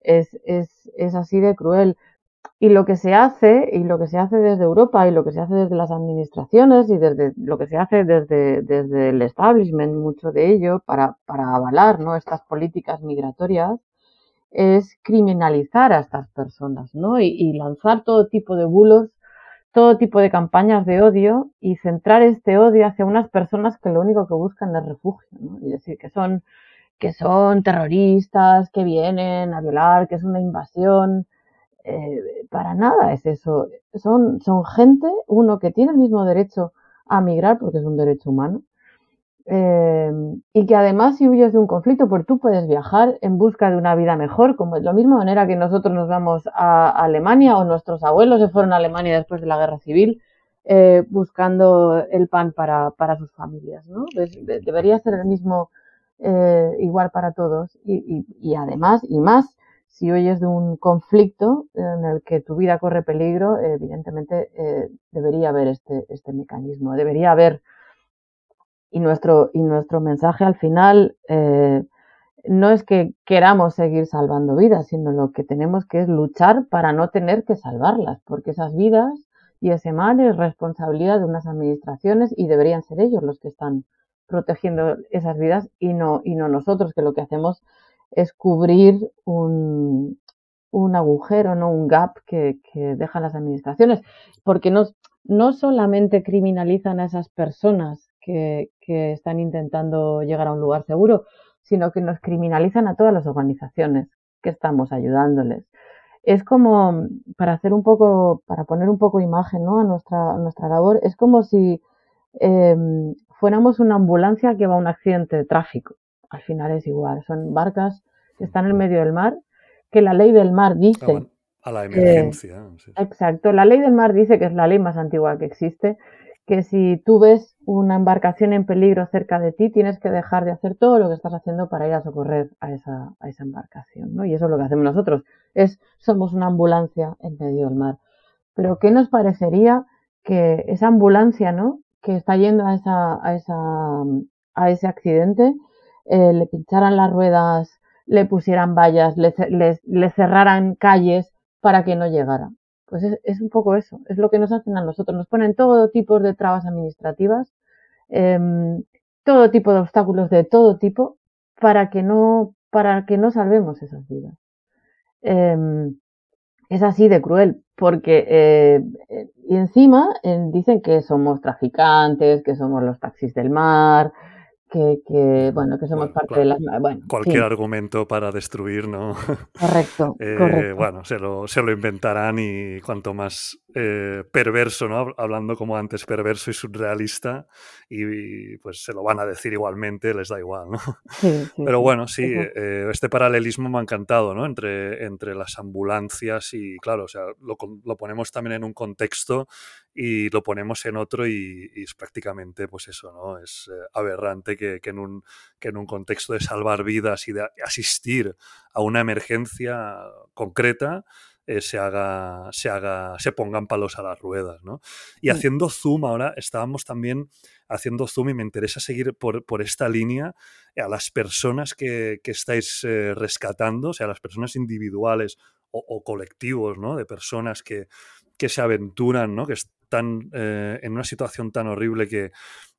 Es, es, es así de cruel. Y lo que se hace, y lo que se hace desde Europa, y lo que se hace desde las administraciones, y desde lo que se hace desde, desde el establishment, mucho de ello, para, para avalar ¿no? estas políticas migratorias, es criminalizar a estas personas, ¿no? Y, y, lanzar todo tipo de bulos, todo tipo de campañas de odio y centrar este odio hacia unas personas que lo único que buscan es refugio, ¿no? Y decir que son, que son terroristas, que vienen a violar, que es una invasión, eh, para nada es eso. Son, gente, uno que tiene el mismo derecho a migrar, porque es un derecho humano, eh, y que además si huyes de un conflicto, pues tú puedes viajar en busca de una vida mejor, como de la misma manera que nosotros nos vamos a Alemania o nuestros abuelos se fueron a Alemania después de la guerra civil eh, buscando el pan para, sus familias. ¿no? Pues, debería ser el mismo igual para todos y además y más si oyes de un conflicto en el que tu vida corre peligro, evidentemente eh, debería haber este, este mecanismo, debería haber. Y nuestro, y nuestro mensaje al final eh, no es que queramos seguir salvando vidas, sino lo que tenemos que es luchar para no tener que salvarlas, porque esas vidas y ese mal es responsabilidad de unas administraciones y deberían ser ellos los que están protegiendo esas vidas y no, y no nosotros, que lo que hacemos es cubrir un, un agujero, ¿no? un gap que, que, dejan las administraciones, porque no, no solamente criminalizan a esas personas que, que están intentando llegar a un lugar seguro, sino que nos criminalizan a todas las organizaciones que estamos ayudándoles. Es como, para hacer un poco, para poner un poco imagen ¿no? a, nuestra, a nuestra labor, es como si eh, fuéramos una ambulancia que va a un accidente de tráfico al final es igual. Son barcas que están en medio del mar, que la ley del mar dice... A la emergencia. Exacto. La ley del mar dice que es la ley más antigua que existe, que si tú ves una embarcación en peligro cerca de ti, tienes que dejar de hacer todo lo que estás haciendo para ir a socorrer a esa, a esa embarcación, ¿no? Y eso es lo que hacemos nosotros. Es, somos una ambulancia en medio del mar. Pero ¿qué nos parecería que esa ambulancia, ¿no? Que está yendo a esa, a esa, a ese accidente, eh, le pincharan las ruedas, le pusieran vallas, le, cerraran calles para que no llegara. Pues es, es, un poco eso, es lo que nos hacen a nosotros. Nos ponen todo tipo de trabas administrativas, eh, todo tipo de obstáculos de todo tipo para que no, para que no salvemos esas vidas. Eh, es así de cruel, porque eh, y encima eh, dicen que somos traficantes, que somos los taxis del mar, que, bueno, que somos parte de las... Bueno, cualquier argumento para destruir, ¿no? Correcto, eh, correcto. Bueno, se lo, se lo inventarán y cuanto más eh, perverso, ¿no? Hablando como antes, perverso y surrealista, y, pues se lo van a decir igualmente, les da igual, ¿no? Pero bueno, sí, eh, este paralelismo me ha encantado, ¿no? Entre, entre las ambulancias y, claro, o sea, lo, lo ponemos también en un contexto y lo ponemos en otro y, es prácticamente, pues eso, ¿no? Es eh, aberrante que, que, en un, que en un contexto de salvar vidas y de asistir a una emergencia concreta, eh, se haga, se haga, se pongan palos a las ruedas, ¿no? Y haciendo zoom ahora, estábamos también haciendo zoom y me interesa seguir por, por esta línea a las personas que, que estáis eh, rescatando, o sea, a las personas individuales o, o colectivos, ¿no? De personas que, que se aventuran, ¿no? Que están eh, en una situación tan horrible que,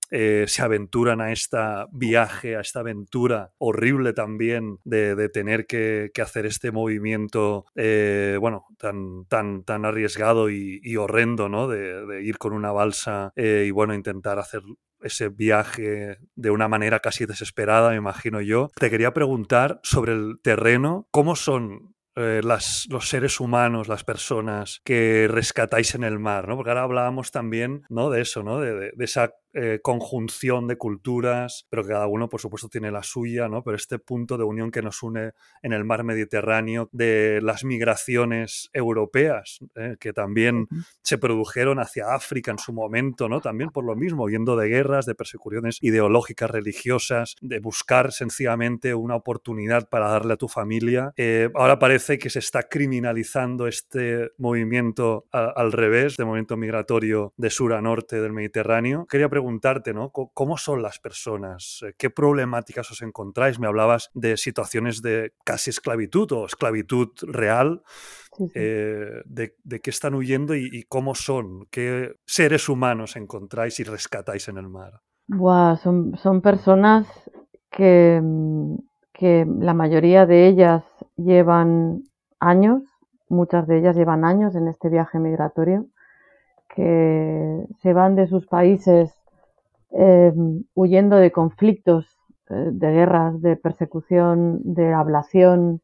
eh, se aventuran a este viaje, a esta aventura horrible también de, tener que, hacer este movimiento, eh, bueno, tan, tan, tan arriesgado y, horrendo, ¿no? De, ir con una balsa y, bueno, intentar hacer ese viaje de una manera casi desesperada, me imagino yo. Te quería preguntar sobre el terreno, ¿cómo son eh, las, los seres humanos, las personas que rescatáis en el mar, ¿no? Porque ahora hablábamos también, ¿no? De eso, ¿no? De, de esa eh, conjunción de culturas, pero que cada uno, por supuesto, tiene la suya, ¿no? Pero este punto de unión que nos une en el mar Mediterráneo, de las migraciones europeas, ¿eh? que también se produjeron hacia África en su momento, ¿no? También por lo mismo, huyendo de guerras, de persecuciones ideológicas, religiosas, de buscar sencillamente una oportunidad para darle a tu familia. Eh, ahora parece que se está criminalizando este movimiento al revés, de movimiento migratorio de sur a norte del Mediterráneo. Quería preguntarte, ¿no? ¿Cómo son las personas? Eh, ¿Qué problemáticas os encontráis? Me hablabas de situaciones de casi esclavitud o esclavitud real. Eh, de, qué están huyendo y, cómo son, qué seres humanos encontráis y rescatáis en el mar. son, son personas que, mm, que la mayoría de ellas llevan años, muchas de ellas llevan años en este viaje migratorio, que se van de sus países eh, huyendo de conflictos, eh, de guerras, de persecución, de ablación,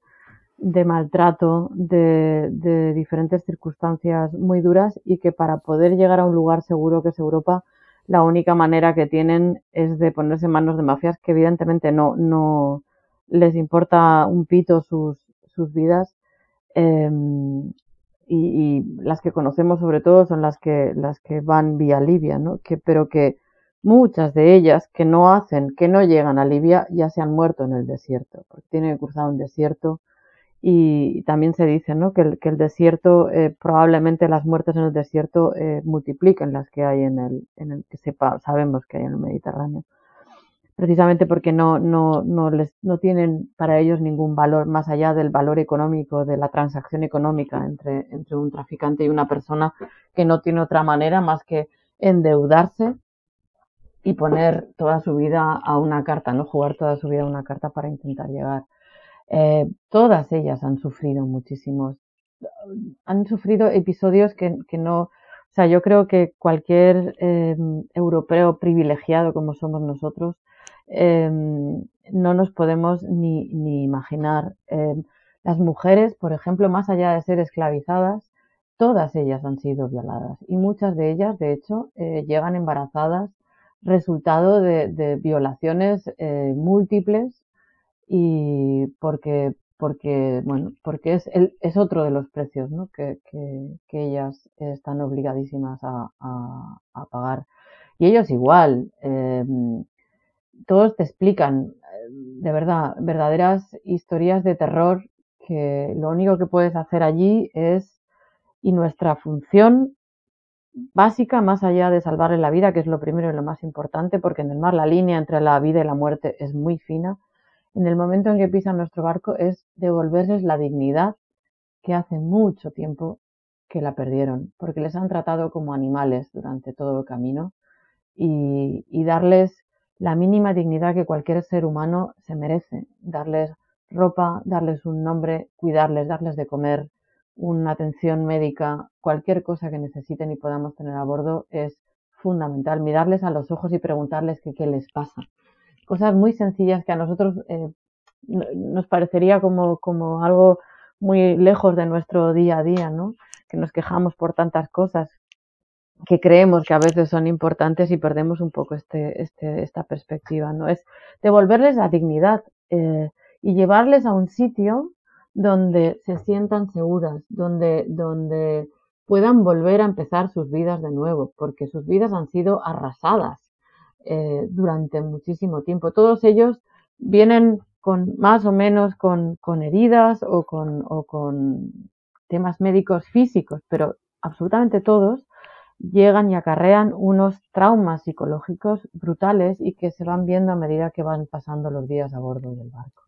de maltrato, de, diferentes circunstancias muy duras y que para poder llegar a un lugar seguro que es Europa, la única manera que tienen es de ponerse en manos de mafias que evidentemente no, no les importa un pito sus, sus vidas. Em, y, las que conocemos sobre todo son las que, las que van vía Libia, ¿no? Que, pero que Muchas de ellas que no hacen, que no llegan a Libia, ya se han muerto en el desierto, porque tienen que cruzar un desierto. Y también se dice ¿no? que, el, que el desierto, eh, probablemente las muertes en el desierto eh, multipliquen las que hay en el, en el que sepa, sabemos que hay en el Mediterráneo. Precisamente porque no, no, no, les, no tienen para ellos ningún valor más allá del valor económico, de la transacción económica entre, entre un traficante y una persona que no tiene otra manera más que endeudarse y poner toda su vida a una carta, no jugar toda su vida a una carta para intentar llegar. Eh, todas ellas han sufrido muchísimos, han sufrido episodios que, que no, o sea, yo creo que cualquier em, europeo privilegiado como somos nosotros, em, no nos podemos ni, ni imaginar. Em, las mujeres, por ejemplo, más allá de ser esclavizadas, todas ellas han sido violadas y muchas de ellas, de hecho, eh, llegan embarazadas resultado de, violaciones eh, múltiples y porque porque bueno porque es el, es otro de los precios ¿no? que, que, ellas están obligadísimas a, a, pagar y ellos igual em, todos te explican de verdad verdaderas historias de terror que lo único que puedes hacer allí es y nuestra función básica, más allá de salvarle la vida, que es lo primero y lo más importante, porque en el mar la línea entre la vida y la muerte es muy fina. En el momento en que pisan nuestro barco es devolverles la dignidad que hace mucho tiempo que la perdieron, porque les han tratado como animales durante todo el camino y, y darles la mínima dignidad que cualquier ser humano se merece, darles ropa, darles un nombre, cuidarles, darles de comer, una atención médica, cualquier cosa que necesiten y podamos tener a bordo es fundamental. Mirarles a los ojos y preguntarles qué les pasa. Cosas muy sencillas que a nosotros eh, nos parecería como, como algo muy lejos de nuestro día a día, ¿no? Que nos quejamos por tantas cosas que creemos que a veces son importantes y perdemos un poco este, este, esta perspectiva, ¿no? Es devolverles la dignidad eh, y llevarles a un sitio donde se sientan seguras, donde, donde puedan volver a empezar sus vidas de nuevo, porque sus vidas han sido arrasadas eh, durante muchísimo tiempo. Todos ellos vienen con más o menos con, con heridas o con, o con temas médicos físicos, pero absolutamente todos llegan y acarrean unos traumas psicológicos brutales y que se van viendo a medida que van pasando los días a bordo del barco.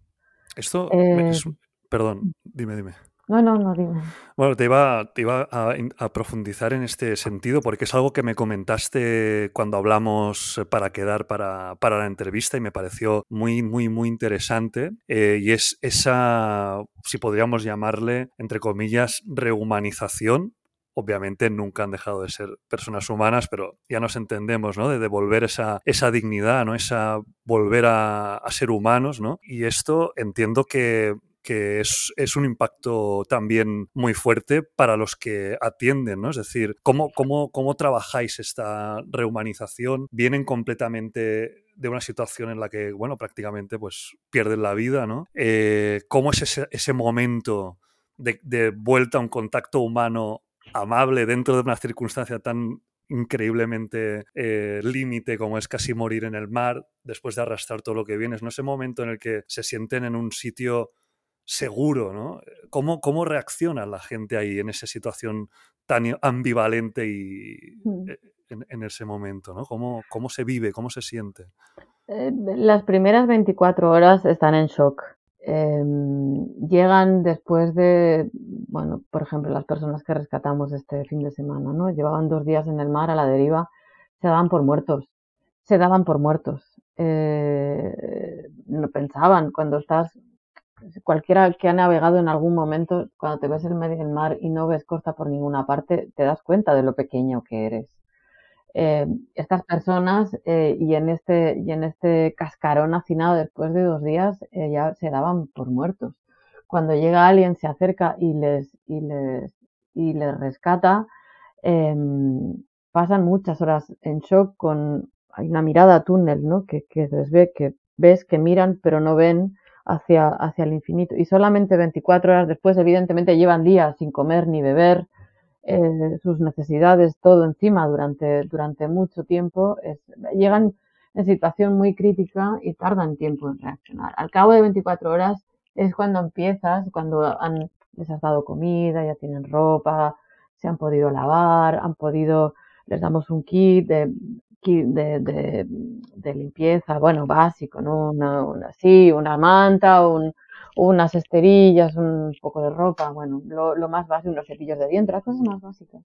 Esto eh, es, Perdón, dime, dime. No, no, no, dime. Bueno, te iba, te iba a, profundizar en este sentido porque es algo que me comentaste cuando hablamos para quedar para, la entrevista y me pareció muy, muy, muy interesante. Eh, y es esa, si podríamos llamarle, entre comillas, rehumanización obviamente nunca han dejado de ser personas humanas, pero ya nos entendemos, ¿no? De devolver esa, esa dignidad, ¿no? Esa volver a, a ser humanos, ¿no? Y esto entiendo que que es, es, un impacto también muy fuerte para los que atienden, ¿no? Es decir, ¿cómo, cómo, cómo trabajáis esta rehumanización? ¿Vienen completamente de una situación en la que, bueno, prácticamente pues pierden la vida, ¿no? Eh, ¿Cómo es ese, ese momento de, vuelta a un contacto humano amable dentro de una circunstancia tan increíblemente eh, límite como es casi morir en el mar después de arrastrar todo lo que vienes, ¿no? Ese momento en el que se sienten en un sitio seguro, ¿no? ¿Cómo, ¿Cómo reacciona la gente ahí en esa situación tan ambivalente y mm. e, en, ese momento, ¿no? ¿Cómo, ¿Cómo se vive, cómo se siente? Eh, las primeras 24 horas están en shock. Em, llegan después de, bueno, por ejemplo, las personas que rescatamos este fin de semana, ¿no? Llevaban dos días en el mar a la deriva, se daban por muertos, se daban por muertos. Eh, no pensaban, cuando estás cualquiera que ha navegado en algún momento, cuando te ves en medio del mar y no ves costa por ninguna parte, te das cuenta de lo pequeño que eres. Eh, estas personas eh, y en este y en este cascarón hacinado después de dos días eh, ya se daban por muertos. Cuando llega alguien se acerca y les y les y les rescata, em, pasan muchas horas en shock con una mirada túnel, ¿no? Que, que les ve que ves que miran pero no ven hacia, hacia el infinito. Y solamente 24 horas después, evidentemente, llevan días sin comer ni beber, eh, sus necesidades, todo encima durante, durante mucho tiempo, llegan en situación muy crítica y tardan tiempo en reaccionar. Al cabo de 24 horas es cuando empiezas, cuando han, les has dado comida, ya tienen ropa, se han podido lavar, han podido, les damos un kit de de, de, limpieza, bueno, básico, ¿no? Una, una, una manta, un, unas esterillas, un poco de ropa, bueno, lo, más básico, unos cepillos de dientes, las cosas más básicas.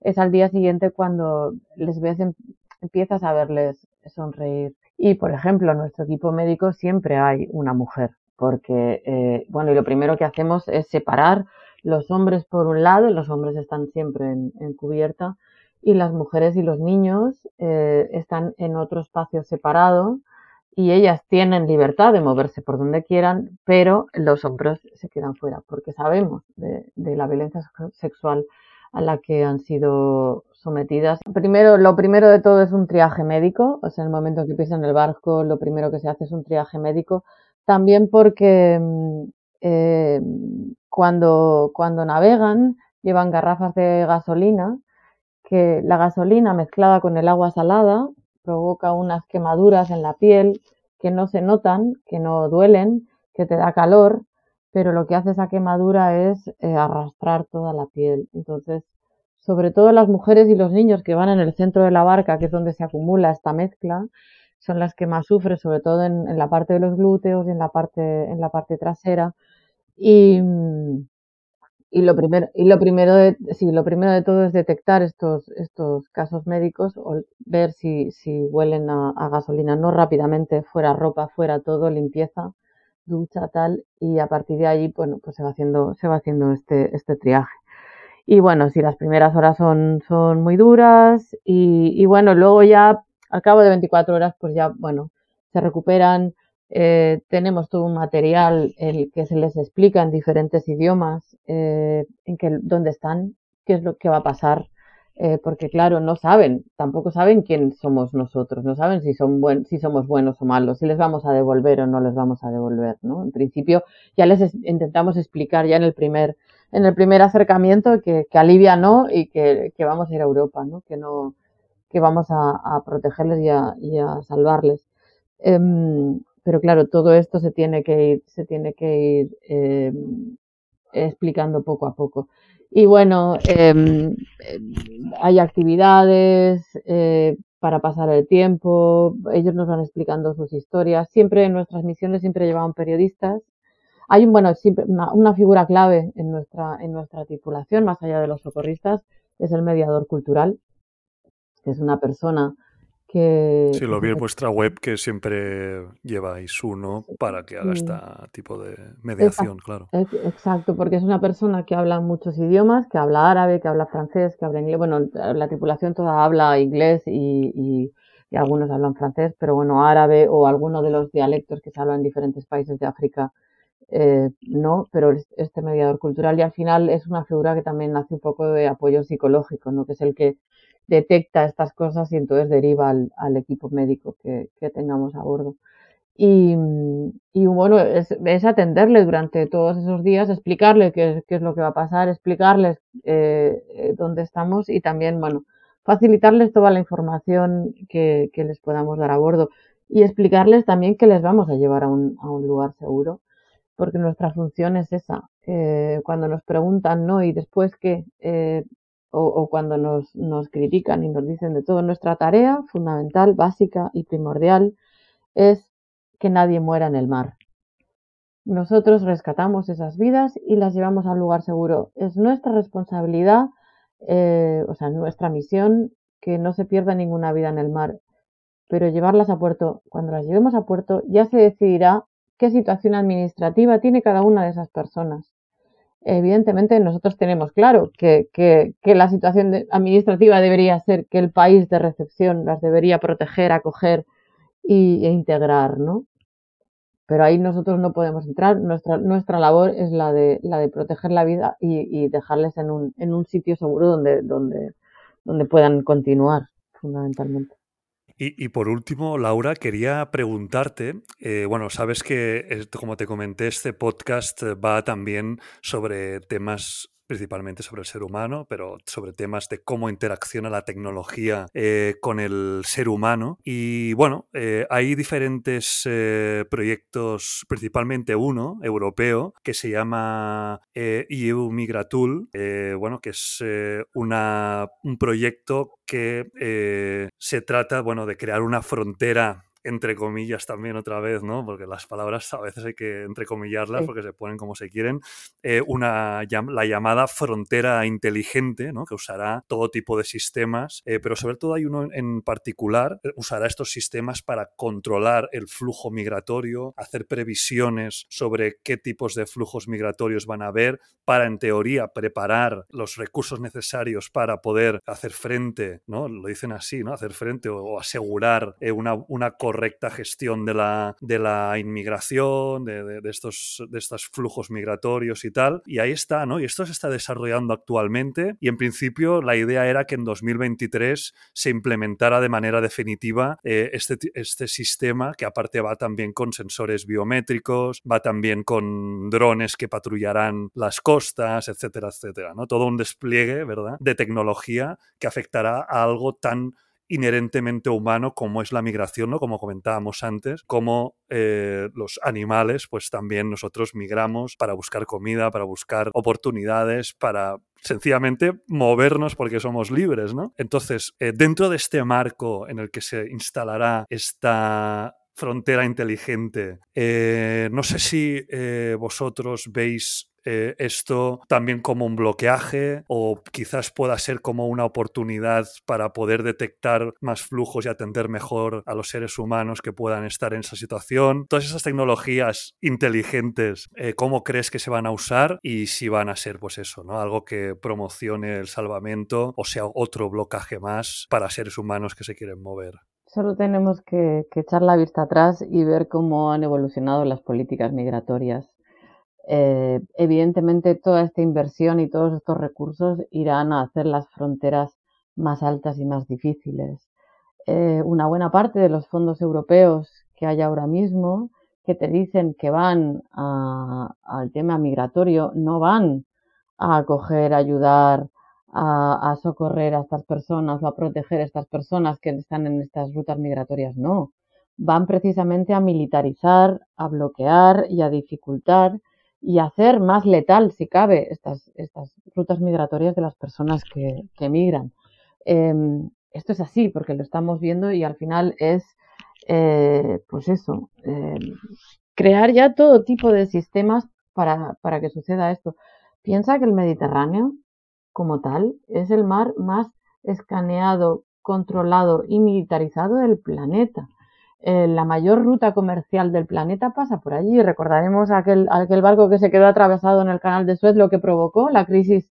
Es al día siguiente cuando les ves, em, empiezas a verles sonreír. Y, por ejemplo, en nuestro equipo médico siempre hay una mujer, porque, eh, bueno, y lo primero que hacemos es separar los hombres por un lado, los hombres están siempre en cubierta, y las mujeres y los niños eh, están en otro espacio separado y ellas tienen libertad de moverse por donde quieran, pero los hombres se quedan fuera porque sabemos de, la violencia sexual a la que han sido sometidas. Primero, lo primero de todo es un triaje médico, o sea, en el momento que pisan el barco, lo primero que se hace es un triaje médico, también porque mm, eh, cuando, cuando navegan llevan garrafas de gasolina que la gasolina mezclada con el agua salada provoca unas quemaduras en la piel que no se notan, que no duelen, que te da calor, pero lo que hace esa quemadura es eh, arrastrar toda la piel. Entonces, sobre todo las mujeres y los niños que van en el centro de la barca, que es donde se acumula esta mezcla, son las que más sufren, sobre todo en, la parte de los glúteos y en la parte, en la parte trasera. Y, y lo primero, y lo primero de, sí, lo primero de todo es detectar estos, estos casos médicos o ver si, si huelen a, gasolina, no rápidamente, fuera ropa, fuera todo, limpieza, ducha, tal, y a partir de ahí, bueno, pues se va haciendo, se va haciendo este, este triaje. Y bueno, si las primeras horas son, son muy duras, y, y bueno, luego ya, al cabo de 24 horas, pues ya, bueno, se recuperan, eh, tenemos todo un material el que se les explica en diferentes idiomas eh, en que, dónde están, qué es lo que va a pasar, eh, porque claro, no saben, tampoco saben quién somos nosotros, no saben si, son buen, si somos buenos o malos, si les vamos a devolver o no les vamos a devolver, ¿no? En principio ya les intentamos explicar ya en el primer, en el primer acercamiento que, que alivia no y que, que, vamos a ir a Europa, ¿no? Que no, que vamos a, protegerles y a, y a salvarles. Eh, pero claro, todo esto se tiene que ir, se tiene que ir eh, explicando poco a poco. Y bueno, eh, hay actividades eh, para pasar el tiempo, ellos nos van explicando sus historias. Siempre en nuestras misiones siempre llevaban periodistas. Hay un, bueno, siempre una, una, figura clave en nuestra, en nuestra tripulación, más allá de los socorristas, es el mediador cultural, que es una persona que... Sí, lo vi en vuestra web que siempre lleváis uno para que haga este tipo de mediación, claro. Exacto, porque es una persona que habla muchos idiomas, que habla árabe, que habla francés, que habla inglés. Bueno, la tripulación toda habla inglés y, algunos hablan francés, pero bueno, árabe o alguno de los dialectos que se hablan en diferentes países de África, eh, no, pero este mediador cultural y al final es una figura que también hace un poco de apoyo psicológico, ¿no? Que es el que detecta estas cosas y entonces deriva al, equipo médico que, tengamos a bordo. Y, bueno, es, atenderle durante todos esos días, explicarle qué, es lo que va a pasar, explicarles eh, eh, dónde estamos y también, bueno, facilitarles toda la información que, les podamos dar a bordo y explicarles también que les vamos a llevar a un, a un lugar seguro, porque nuestra función es esa. Eh, cuando nos preguntan, ¿no? ¿Y después qué? O, cuando nos, nos, critican y nos dicen de todo, nuestra tarea fundamental, básica y primordial es que nadie muera en el mar. Nosotros rescatamos esas vidas y las llevamos a un lugar seguro. Es nuestra responsabilidad, eh, o sea, nuestra misión que no se pierda ninguna vida en el mar. Pero llevarlas a puerto, cuando las llevemos a puerto, ya se decidirá qué situación administrativa tiene cada una de esas personas evidentemente nosotros tenemos claro que, la situación administrativa debería ser que el país de recepción las debería proteger, acoger y, e integrar, ¿no? Pero ahí nosotros no podemos entrar. Nuestra, nuestra labor es la de, la de proteger la vida y, dejarles en un, en un sitio seguro donde, donde, donde puedan continuar, fundamentalmente. Y, por último, Laura, quería preguntarte, eh, bueno, sabes que, como te comenté, este podcast va también sobre temas principalmente sobre el ser humano, pero sobre temas de cómo interacciona la tecnología eh, con el ser humano. Y bueno, eh, hay diferentes eh, proyectos, principalmente uno europeo, que se llama EU Migratool, bueno, que es una, un proyecto que se trata, bueno, de crear una frontera entre comillas también otra vez, ¿no? Porque las palabras a veces hay que entrecomillarlas porque se ponen como se quieren, eh, una, la llamada frontera inteligente, ¿no? Que usará todo tipo de sistemas, eh, pero sobre todo hay uno en particular, eh, usará estos sistemas para controlar el flujo migratorio, hacer previsiones sobre qué tipos de flujos migratorios van a haber, para en teoría preparar los recursos necesarios para poder hacer frente, ¿no? Lo dicen así, ¿no? Hacer frente o, asegurar una, una correcta gestión de la, de la inmigración, de, estos, de estos flujos migratorios y tal. Y ahí está, ¿no? Y esto se está desarrollando actualmente y en principio la idea era que en 2023 se implementara de manera definitiva eh, este, este sistema que aparte va también con sensores biométricos, va también con drones que patrullarán las costas, etcétera, etcétera, ¿no? Todo un despliegue, ¿verdad?, de tecnología que afectará a algo tan inherentemente humano como es la migración, ¿no? Como comentábamos antes, como eh, los animales, pues también nosotros migramos para buscar comida, para buscar oportunidades, para sencillamente movernos porque somos libres, ¿no? Entonces, eh, dentro de este marco en el que se instalará esta frontera inteligente, eh, no sé si vosotros veis eh, esto también como un bloqueaje o quizás pueda ser como una oportunidad para poder detectar más flujos y atender mejor a los seres humanos que puedan estar en esa situación. Todas esas tecnologías inteligentes, eh, ¿cómo crees que se van a usar y si van a ser pues eso, ¿no? algo que promocione el salvamento o sea otro blocaje más para seres humanos que se quieren mover? Solo tenemos que, que, echar la vista atrás y ver cómo han evolucionado las políticas migratorias eh, evidentemente toda esta inversión y todos estos recursos irán a hacer las fronteras más altas y más difíciles. Eh, una buena parte de los fondos europeos que hay ahora mismo que te dicen que van al tema migratorio no van a acoger, ayudar, a, a, socorrer a estas personas o a proteger a estas personas que están en estas rutas migratorias, no. Van precisamente a militarizar, a bloquear y a dificultar y hacer más letal, si cabe, estas, estas rutas migratorias de las personas que, que emigran. Em, esto es así porque lo estamos viendo y al final es, eh, pues eso, em, crear ya todo tipo de sistemas para, para que suceda esto. Piensa que el Mediterráneo, como tal, es el mar más escaneado controlado y militarizado del planeta. Eh, la mayor ruta comercial del planeta pasa por allí. Recordaremos aquel, aquel barco que se quedó atravesado en el canal de Suez, lo que provocó, la crisis,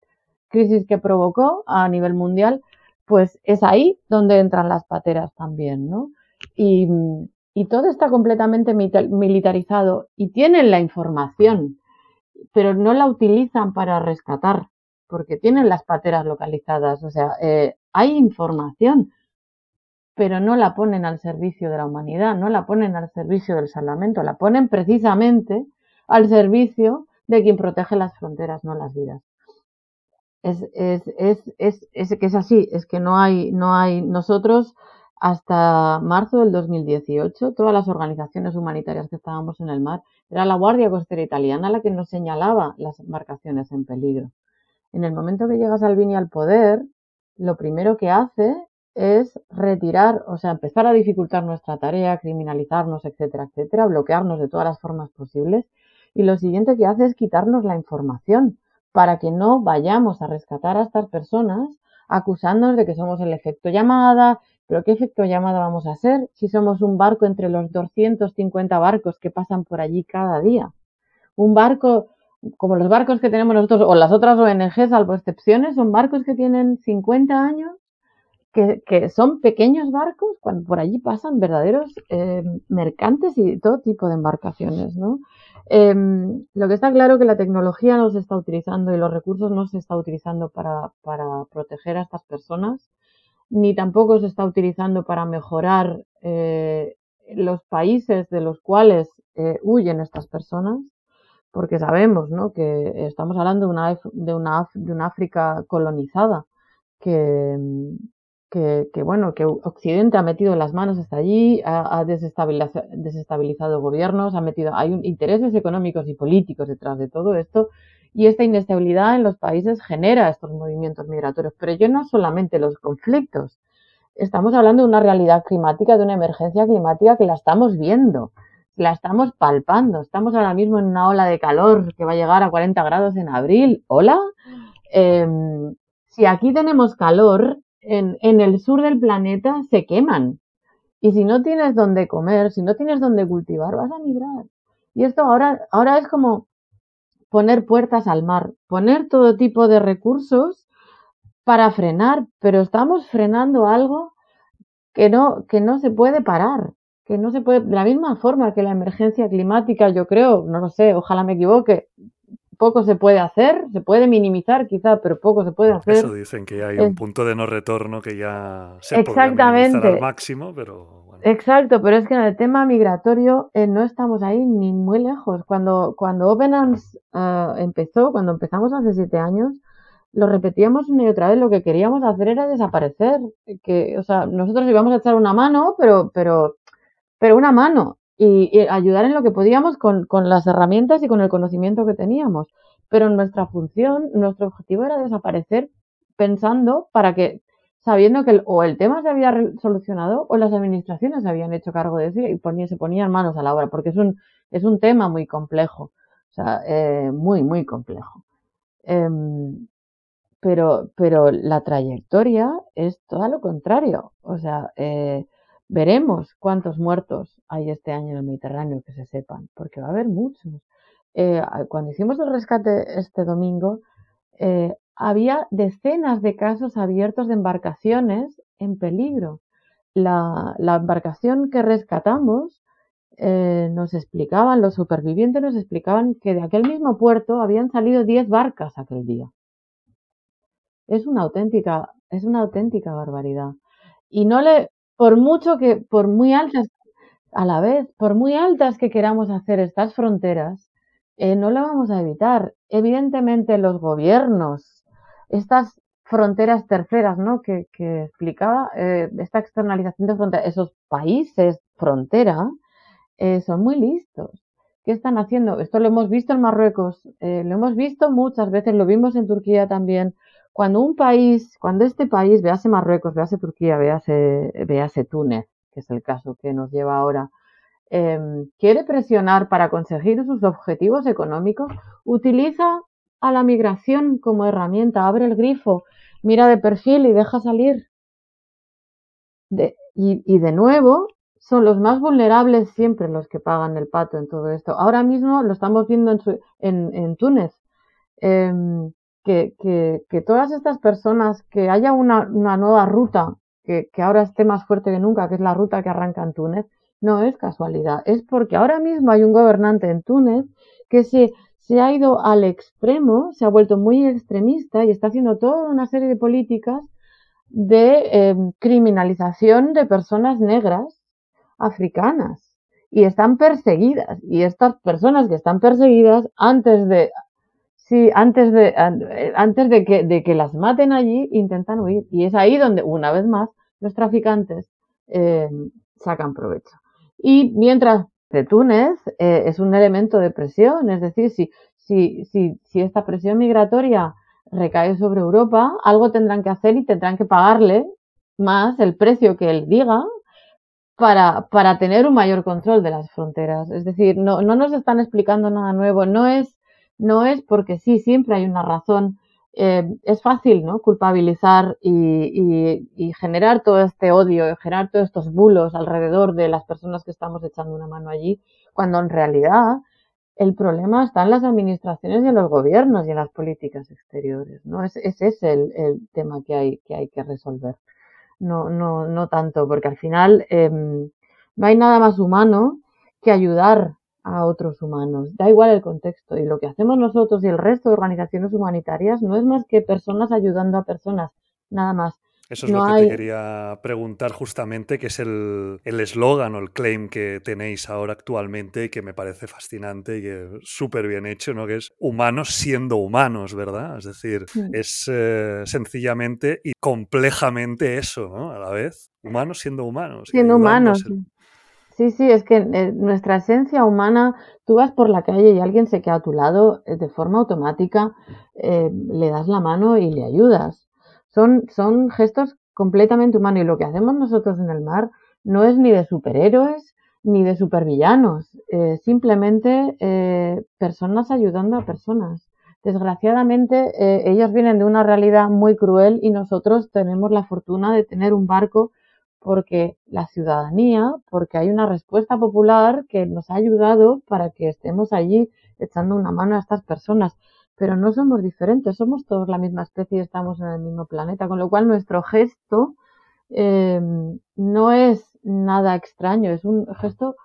que provocó a nivel mundial, pues es ahí donde entran las pateras también, ¿no? Y, y todo está completamente militarizado y tienen la información, pero no la utilizan para rescatar, porque tienen las pateras localizadas. O sea, eh, hay información, pero no la ponen al servicio de la humanidad, no la ponen al servicio del salvamento, la ponen precisamente al servicio de quien protege las fronteras, no las vidas. Es, es, es, es, es que es así, es que no hay, no hay, nosotros hasta marzo del 2018, todas las organizaciones humanitarias que estábamos en el mar, era la Guardia Costera Italiana la que nos señalaba las embarcaciones en peligro. En el momento que llega Salvini al poder, lo primero que hace es retirar, o sea, empezar a dificultar nuestra tarea, criminalizarnos, etcétera, etcétera, bloquearnos de todas las formas posibles. Y lo siguiente que hace es quitarnos la información para que no vayamos a rescatar a estas personas acusándonos de que somos el efecto llamada, pero ¿qué efecto llamada vamos a ser si somos un barco entre los 250 barcos que pasan por allí cada día? Un barco como los barcos que tenemos nosotros o las otras ONG, salvo excepciones, son barcos que tienen 50 años que, son pequeños barcos cuando por allí pasan verdaderos eh, mercantes y todo tipo de embarcaciones, ¿no? Em, lo que está claro es que la tecnología no se está utilizando y los recursos no se está utilizando para, proteger a estas personas, ni tampoco se está utilizando para mejorar eh, los países de los cuales eh, huyen estas personas, porque sabemos ¿no? que estamos hablando de una, de una, de una África colonizada, que, que, bueno, que Occidente ha metido las manos hasta allí, ha, desestabilizado, gobiernos, ha metido, hay intereses económicos y políticos detrás de todo esto, y esta inestabilidad en los países genera estos movimientos migratorios. Pero yo no solamente los conflictos, estamos hablando de una realidad climática, de una emergencia climática que la estamos viendo, la estamos palpando. Estamos ahora mismo en una ola de calor que va a llegar a 40 grados en abril. ¿Hola? Em, si aquí tenemos calor, en, el sur del planeta se queman. Y si no tienes donde comer, si no tienes donde cultivar, vas a migrar. Y esto ahora, ahora es como poner puertas al mar, poner todo tipo de recursos para frenar, pero estamos frenando algo que no, que no se puede parar, que no se puede, de la misma forma que la emergencia climática, yo creo, no lo sé, ojalá me equivoque, poco se puede hacer, se puede minimizar quizá, pero poco se puede hacer. Eso dicen que hay un punto de no retorno que ya se Exactamente. al máximo, pero Exacto, pero es que en el tema migratorio eh, no estamos ahí ni muy lejos. Cuando, cuando Open Arms eh, empezó, cuando empezamos hace siete años, lo repetíamos una y otra vez, lo que queríamos hacer era desaparecer. Que, o sea, nosotros íbamos a echar una mano, pero, pero, pero una mano y, ayudar en lo que podíamos con, con, las herramientas y con el conocimiento que teníamos. Pero nuestra función, nuestro objetivo era desaparecer pensando para que, sabiendo que o el tema se había solucionado o las administraciones se habían hecho cargo de eso y se ponían manos a la obra, porque es un, es un tema muy complejo, o sea, eh, muy, muy complejo. Em, pero, pero la trayectoria es todo lo contrario. O sea, eh, Veremos cuántos muertos hay este año en el Mediterráneo, que se sepan, porque va a haber muchos. Eh, cuando hicimos el rescate este domingo, eh, había decenas de casos abiertos de embarcaciones en peligro. La, embarcación que rescatamos eh, nos explicaban, los supervivientes nos explicaban que de aquel mismo puerto habían salido 10 barcas aquel día. Es una auténtica, es una auténtica barbaridad. Y no le, por mucho que, por muy altas, a la vez, por muy altas que queramos hacer estas fronteras, eh, no lo vamos a evitar. Evidentemente los gobiernos, estas fronteras terceras, ¿no? Que, explicaba, eh, esta externalización de fronteras, esos países frontera, eh, son muy listos. ¿Qué están haciendo? Esto lo hemos visto en Marruecos, lo hemos visto muchas veces, lo vimos en Turquía también. Cuando un país, cuando este país, véase Marruecos, véase Turquía, véase, véase Túnez, que es el caso que nos lleva ahora, em, quiere presionar para conseguir sus objetivos económicos, utiliza a la migración como herramienta, abre el grifo, mira de perfil y deja salir. y, de nuevo, son los más vulnerables siempre los que pagan el pato en todo esto. Ahora mismo lo estamos viendo en, en, Túnez. Em, que, que, todas estas personas, que haya una, nueva ruta que, que, ahora esté más fuerte que nunca, que es la ruta que arranca en Túnez, no es casualidad, es porque ahora mismo hay un gobernante en Túnez que se, se ha ido al extremo, se ha vuelto muy extremista y está haciendo toda una serie de políticas de em, criminalización de personas negras africanas. Y están perseguidas. Y estas personas que están perseguidas antes de sí antes de antes de que, de que las maten allí intentan huir. Y es ahí donde una vez más los traficantes em, sacan provecho. Y mientras de Túnez eh, es un elemento de presión, es decir, si, si, si, si esta presión migratoria recae sobre Europa, algo tendrán que hacer y tendrán que pagarle más el precio que él diga para, para tener un mayor control de las fronteras. Es decir, no, no nos están explicando nada nuevo, no es, no es porque sí, siempre hay una razón eh, es fácil ¿no? culpabilizar y, generar todo este odio, generar todos estos bulos alrededor de las personas que estamos echando una mano allí, cuando en realidad el problema está en las administraciones y en los gobiernos y en las políticas exteriores. ¿no? ese es el, tema que hay, que hay que resolver. No, no, no tanto, porque al final em, no hay nada más humano que ayudar a otros humanos. Da igual el contexto. Y lo que hacemos nosotros y el resto de organizaciones humanitarias no es más que personas ayudando a personas, nada más. Eso es lo que te quería preguntar justamente, que es el eslogan o el claim que tenéis ahora actualmente y que me parece fascinante y que súper bien hecho, ¿no? Que es humanos siendo humanos, ¿verdad? Es decir, es eh, sencillamente y complejamente eso, ¿no? A la vez, humanos siendo humanos. Siendo humanos. Sí, sí, es que eh, nuestra esencia humana, tú vas por la calle y alguien se queda a tu lado, eh, de forma automática eh, le das la mano y le ayudas. Son, son gestos completamente humanos y lo que hacemos nosotros en el mar no es ni de superhéroes ni de supervillanos, simplemente personas ayudando a personas. Desgraciadamente, ellos vienen de una realidad muy cruel y nosotros tenemos la fortuna de tener un barco porque la ciudadanía, porque hay una respuesta popular que nos ha ayudado para que estemos allí echando una mano a estas personas. Pero no somos diferentes, somos todos la misma especie y estamos en el mismo planeta, con lo cual nuestro gesto eh, no es nada extraño, es un gesto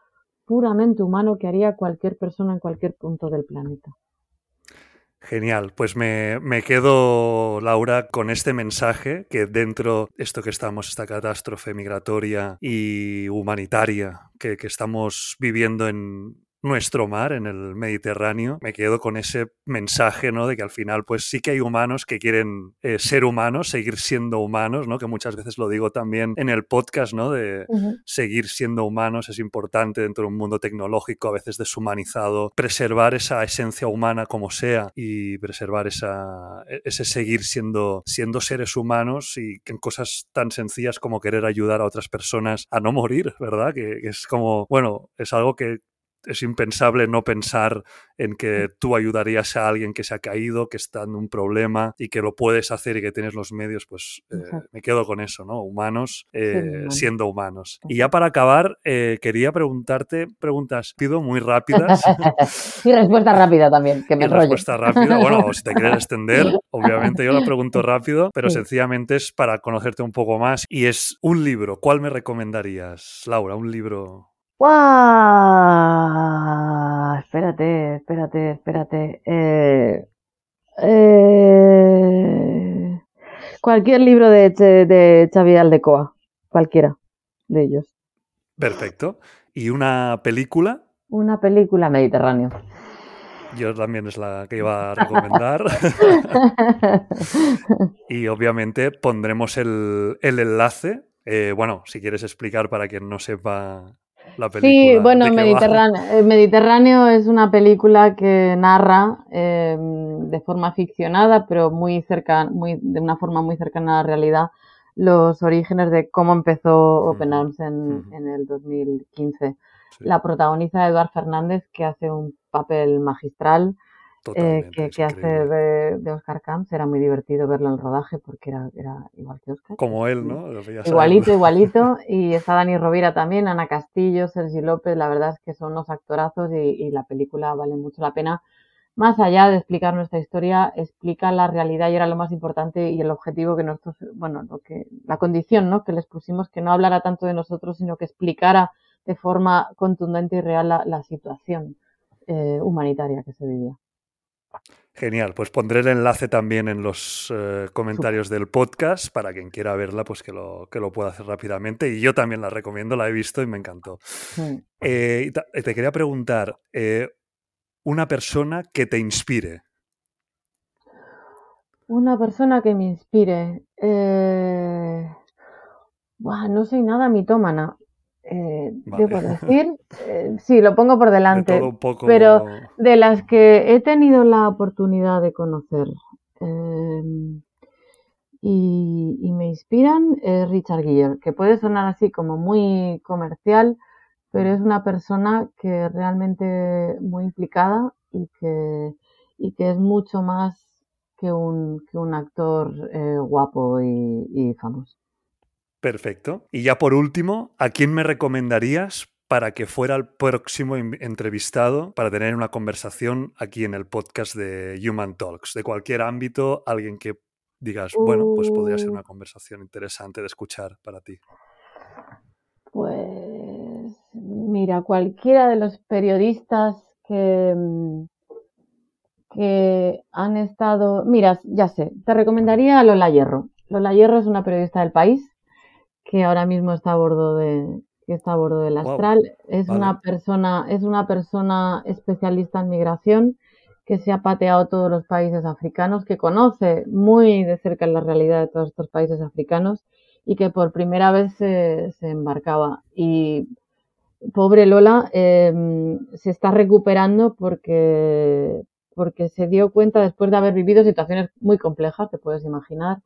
puramente humano que haría cualquier persona en cualquier punto del planeta. Genial, pues me, me, quedo, Laura, con este mensaje que dentro de esto que estamos, esta catástrofe migratoria y humanitaria que, que estamos viviendo en, nuestro mar, en el Mediterráneo, me quedo con ese mensaje, ¿no? De que al final, pues sí que hay humanos que quieren eh, ser humanos, seguir siendo humanos, ¿no? Que muchas veces lo digo también en el podcast, ¿no? De seguir siendo humanos es importante dentro de un mundo tecnológico, a veces deshumanizado, preservar esa esencia humana como sea y preservar esa, e, ese seguir siendo, siendo seres humanos y en cosas tan sencillas como querer ayudar a otras personas a no morir, ¿verdad? que es como, bueno, es algo que es impensable no pensar en que tú ayudarías a alguien que se ha caído, que está en un problema y que lo puedes hacer y que tienes los medios, pues eh, me quedo con eso, ¿no? Humanos eh, siendo humanos. Y ya para acabar, eh, quería preguntarte preguntas, pido muy rápidas. y respuesta rápida también, que me y Respuesta rápida, bueno, si te quieres extender, obviamente yo la pregunto rápido, pero sencillamente es para conocerte un poco más. Y es un libro, ¿cuál me recomendarías, Laura? Un libro ¡Guau! Espérate, espérate, espérate. Eh, eh, cualquier libro de, de Xavier Aldecoa, cualquiera de ellos. Perfecto. ¿Y una película? Una película Mediterráneo. Yo también es la que iba a recomendar. y obviamente pondremos el, enlace. Eh, bueno, si quieres explicar para quien no sepa Sí, bueno, Mediterráneo, eh, Mediterráneo es una película que narra em, de forma ficcionada, pero muy cerca, muy, de una forma muy cercana a la realidad, los orígenes de cómo empezó Open Arms en, el 2015. La protagoniza Eduard Fernández, que hace un papel magistral. Eh, que, hace de, Oscar Camps. Era muy divertido verlo en el rodaje porque era, era igual que Oscar. Como él, ¿no? igualito, igualito. Y está Dani Rovira también, Ana Castillo, Sergi López. La verdad es que son unos actorazos y, la película vale mucho la pena. Más allá de explicar nuestra historia, explica la realidad y era lo más importante y el objetivo que nosotros, bueno, lo que, la condición, ¿no? Que les pusimos que no hablara tanto de nosotros, sino que explicara de forma contundente y real la, situación eh, humanitaria que se vivía. Genial, pues pondré el enlace también en los eh, comentarios del podcast para quien quiera verla, pues que lo, que lo pueda hacer rápidamente. Y yo también la recomiendo, la he visto y me encantó. Eh, te, quería preguntar, una persona que te inspire. Una persona que me inspire. no soy nada mitómana. Eh, debo decir, eh, sí, lo pongo por delante, pero de las que he tenido la oportunidad de conocer em, y, me inspiran es Richard Gere, que puede sonar así como muy comercial, pero es una persona que realmente muy implicada y que, y que es mucho más que un, que un actor eh, guapo y famoso. Perfecto. Y ya por último, ¿a quién me recomendarías para que fuera el próximo entrevistado para tener una conversación aquí en el podcast de Human Talks, de cualquier ámbito, alguien que digas, bueno, pues podría ser uh. una conversación interesante de escuchar para ti? Pues mira, cualquiera de los periodistas que, mm, que han estado, mira, ya sé, te recomendaría a Lola Hierro. Lola Hierro es una periodista del país que ahora mismo está a bordo de que está a bordo del astral. Es una persona, es una persona especialista en migración que se ha pateado todos los países africanos, que conoce muy de cerca la realidad de todos estos países africanos y que por primera vez se, embarcaba. Y pobre Lola em, se está recuperando porque, porque se dio cuenta después de haber vivido situaciones muy complejas, te puedes imaginar.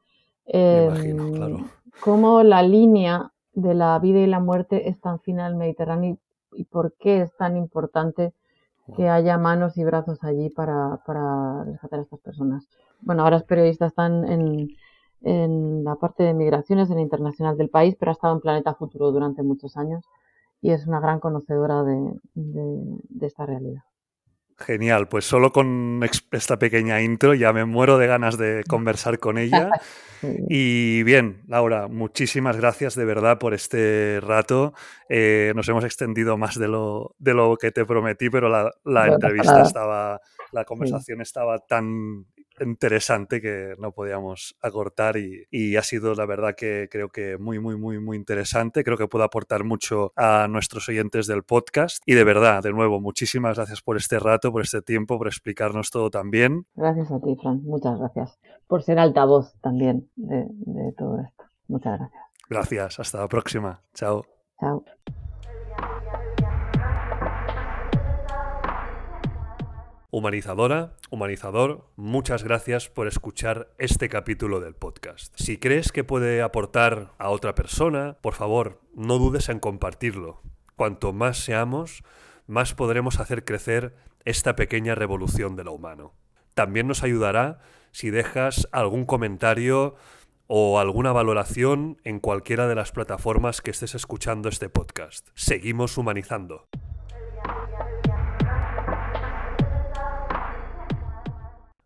imagino, claro cómo la línea de la vida y la muerte es tan fina en el Mediterráneo y, por qué es tan importante que haya manos y brazos allí para, para rescatar a estas personas. Bueno, ahora es periodista, están en, en la parte de migraciones, en la internacional del país, pero ha estado en Planeta Futuro durante muchos años y es una gran conocedora de, de esta realidad. Genial, pues solo con esta pequeña intro ya me muero de ganas de conversar con ella. Y bien, Laura, muchísimas gracias de verdad por este rato. Eh, nos hemos extendido más de lo, de lo que te prometí, pero la, la entrevista estaba, la conversación estaba tan interesante que no podíamos acortar y, ha sido la verdad que creo que muy, muy, muy, muy interesante. Creo que puede aportar mucho a nuestros oyentes del podcast. Y de verdad, de nuevo, muchísimas gracias por este rato, por este tiempo, por explicarnos todo también. Gracias a ti, Fran. Muchas gracias. Por ser altavoz también de, de todo esto. Muchas gracias. Gracias. Hasta la próxima. Chao. Chao. Humanizadora, humanizador, muchas gracias por escuchar este capítulo del podcast. Si crees que puede aportar a otra persona, por favor, no dudes en compartirlo. Cuanto más seamos, más podremos hacer crecer esta pequeña revolución de lo humano. También nos ayudará si dejas algún comentario o alguna valoración en cualquiera de las plataformas que estés escuchando este podcast. Seguimos humanizando.